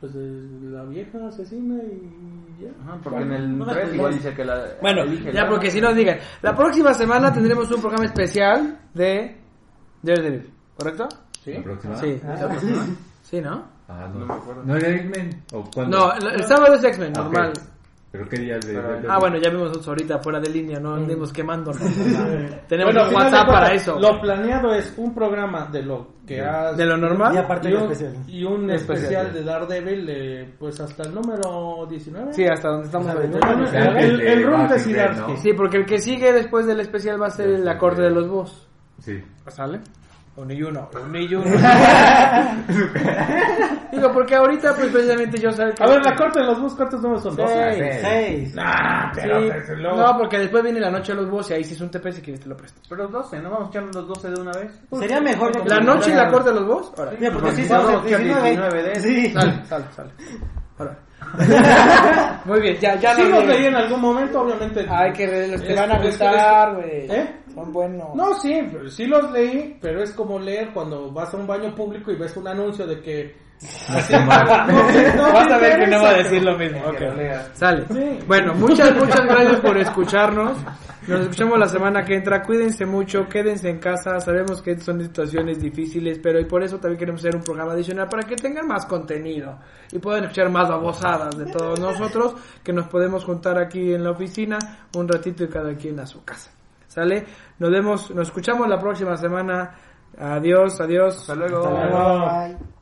C: pues la vieja asesina y ya.
E: Ajá, porque en el 3 igual dice que la.
A: Bueno, ya porque si nos digan. La próxima semana tendremos un programa especial de Daredevil, ¿correcto?
E: Sí. ¿La
B: próxima?
A: Sí.
B: ¿La
A: próxima? [LAUGHS] Sí, ¿no?
B: Ah, no, me acuerdo. ¿No era X-Men?
A: No, el, sábado es X-Men, ah, normal.
B: Pero qué día de,
A: Ah, bueno, ya vimos nosotros ahorita fuera de línea, no andemos quemando. [LAUGHS] Tenemos un WhatsApp para eso.
C: Lo planeado es un programa de lo que has,
A: de lo normal
D: y aparte
C: un, especial. Y un especial, de Daredevil eh, pues hasta el número 19.
A: Sí, hasta donde estamos
C: El, el, room de Sidarsky.
A: Sí, porque el que sigue después del especial va a ser el acorde de los boss.
B: Sí.
A: ¿Sale? Un y uno, [LAUGHS] un y uno. [LAUGHS] Digo, porque ahorita, pues precisamente yo sé
C: que. A ver, la corte de los bus, ¿cuántos números son?
A: Dos.
D: Seis.
C: Nah, pero
A: sí. No, porque después viene la noche de los bus y ahí si es un TP si quieres te lo presto.
E: Pero 12, ¿no vamos a echar los 12 de una vez?
D: Sería mejor.
A: ¿La noche y la corte de los bus?
D: Ahora. Mira, porque sí, son 19
A: de Sí. Sale, sale, sale. Ahora. [LAUGHS] Muy bien, ya, ya
C: sí los leí en algún momento, obviamente.
A: Ay, que te van a gustar, güey. ¿Eh? Son buenos.
C: No, sí, sí los leí, pero es como leer cuando vas a un baño público y ves un anuncio de que
A: Así, [LAUGHS] no, Vas a ver que no va a decir lo mismo. Sale. Bueno, muchas, muchas gracias por escucharnos. Nos escuchamos la semana que entra. Cuídense mucho, quédense en casa. Sabemos que son situaciones difíciles, pero y por eso también queremos hacer un programa adicional para que tengan más contenido y puedan escuchar más babosadas de todos nosotros que nos podemos juntar aquí en la oficina un ratito y cada quien a su casa. ¿Sale? Nos vemos, nos escuchamos la próxima semana. Adiós, adiós.
E: Hasta luego.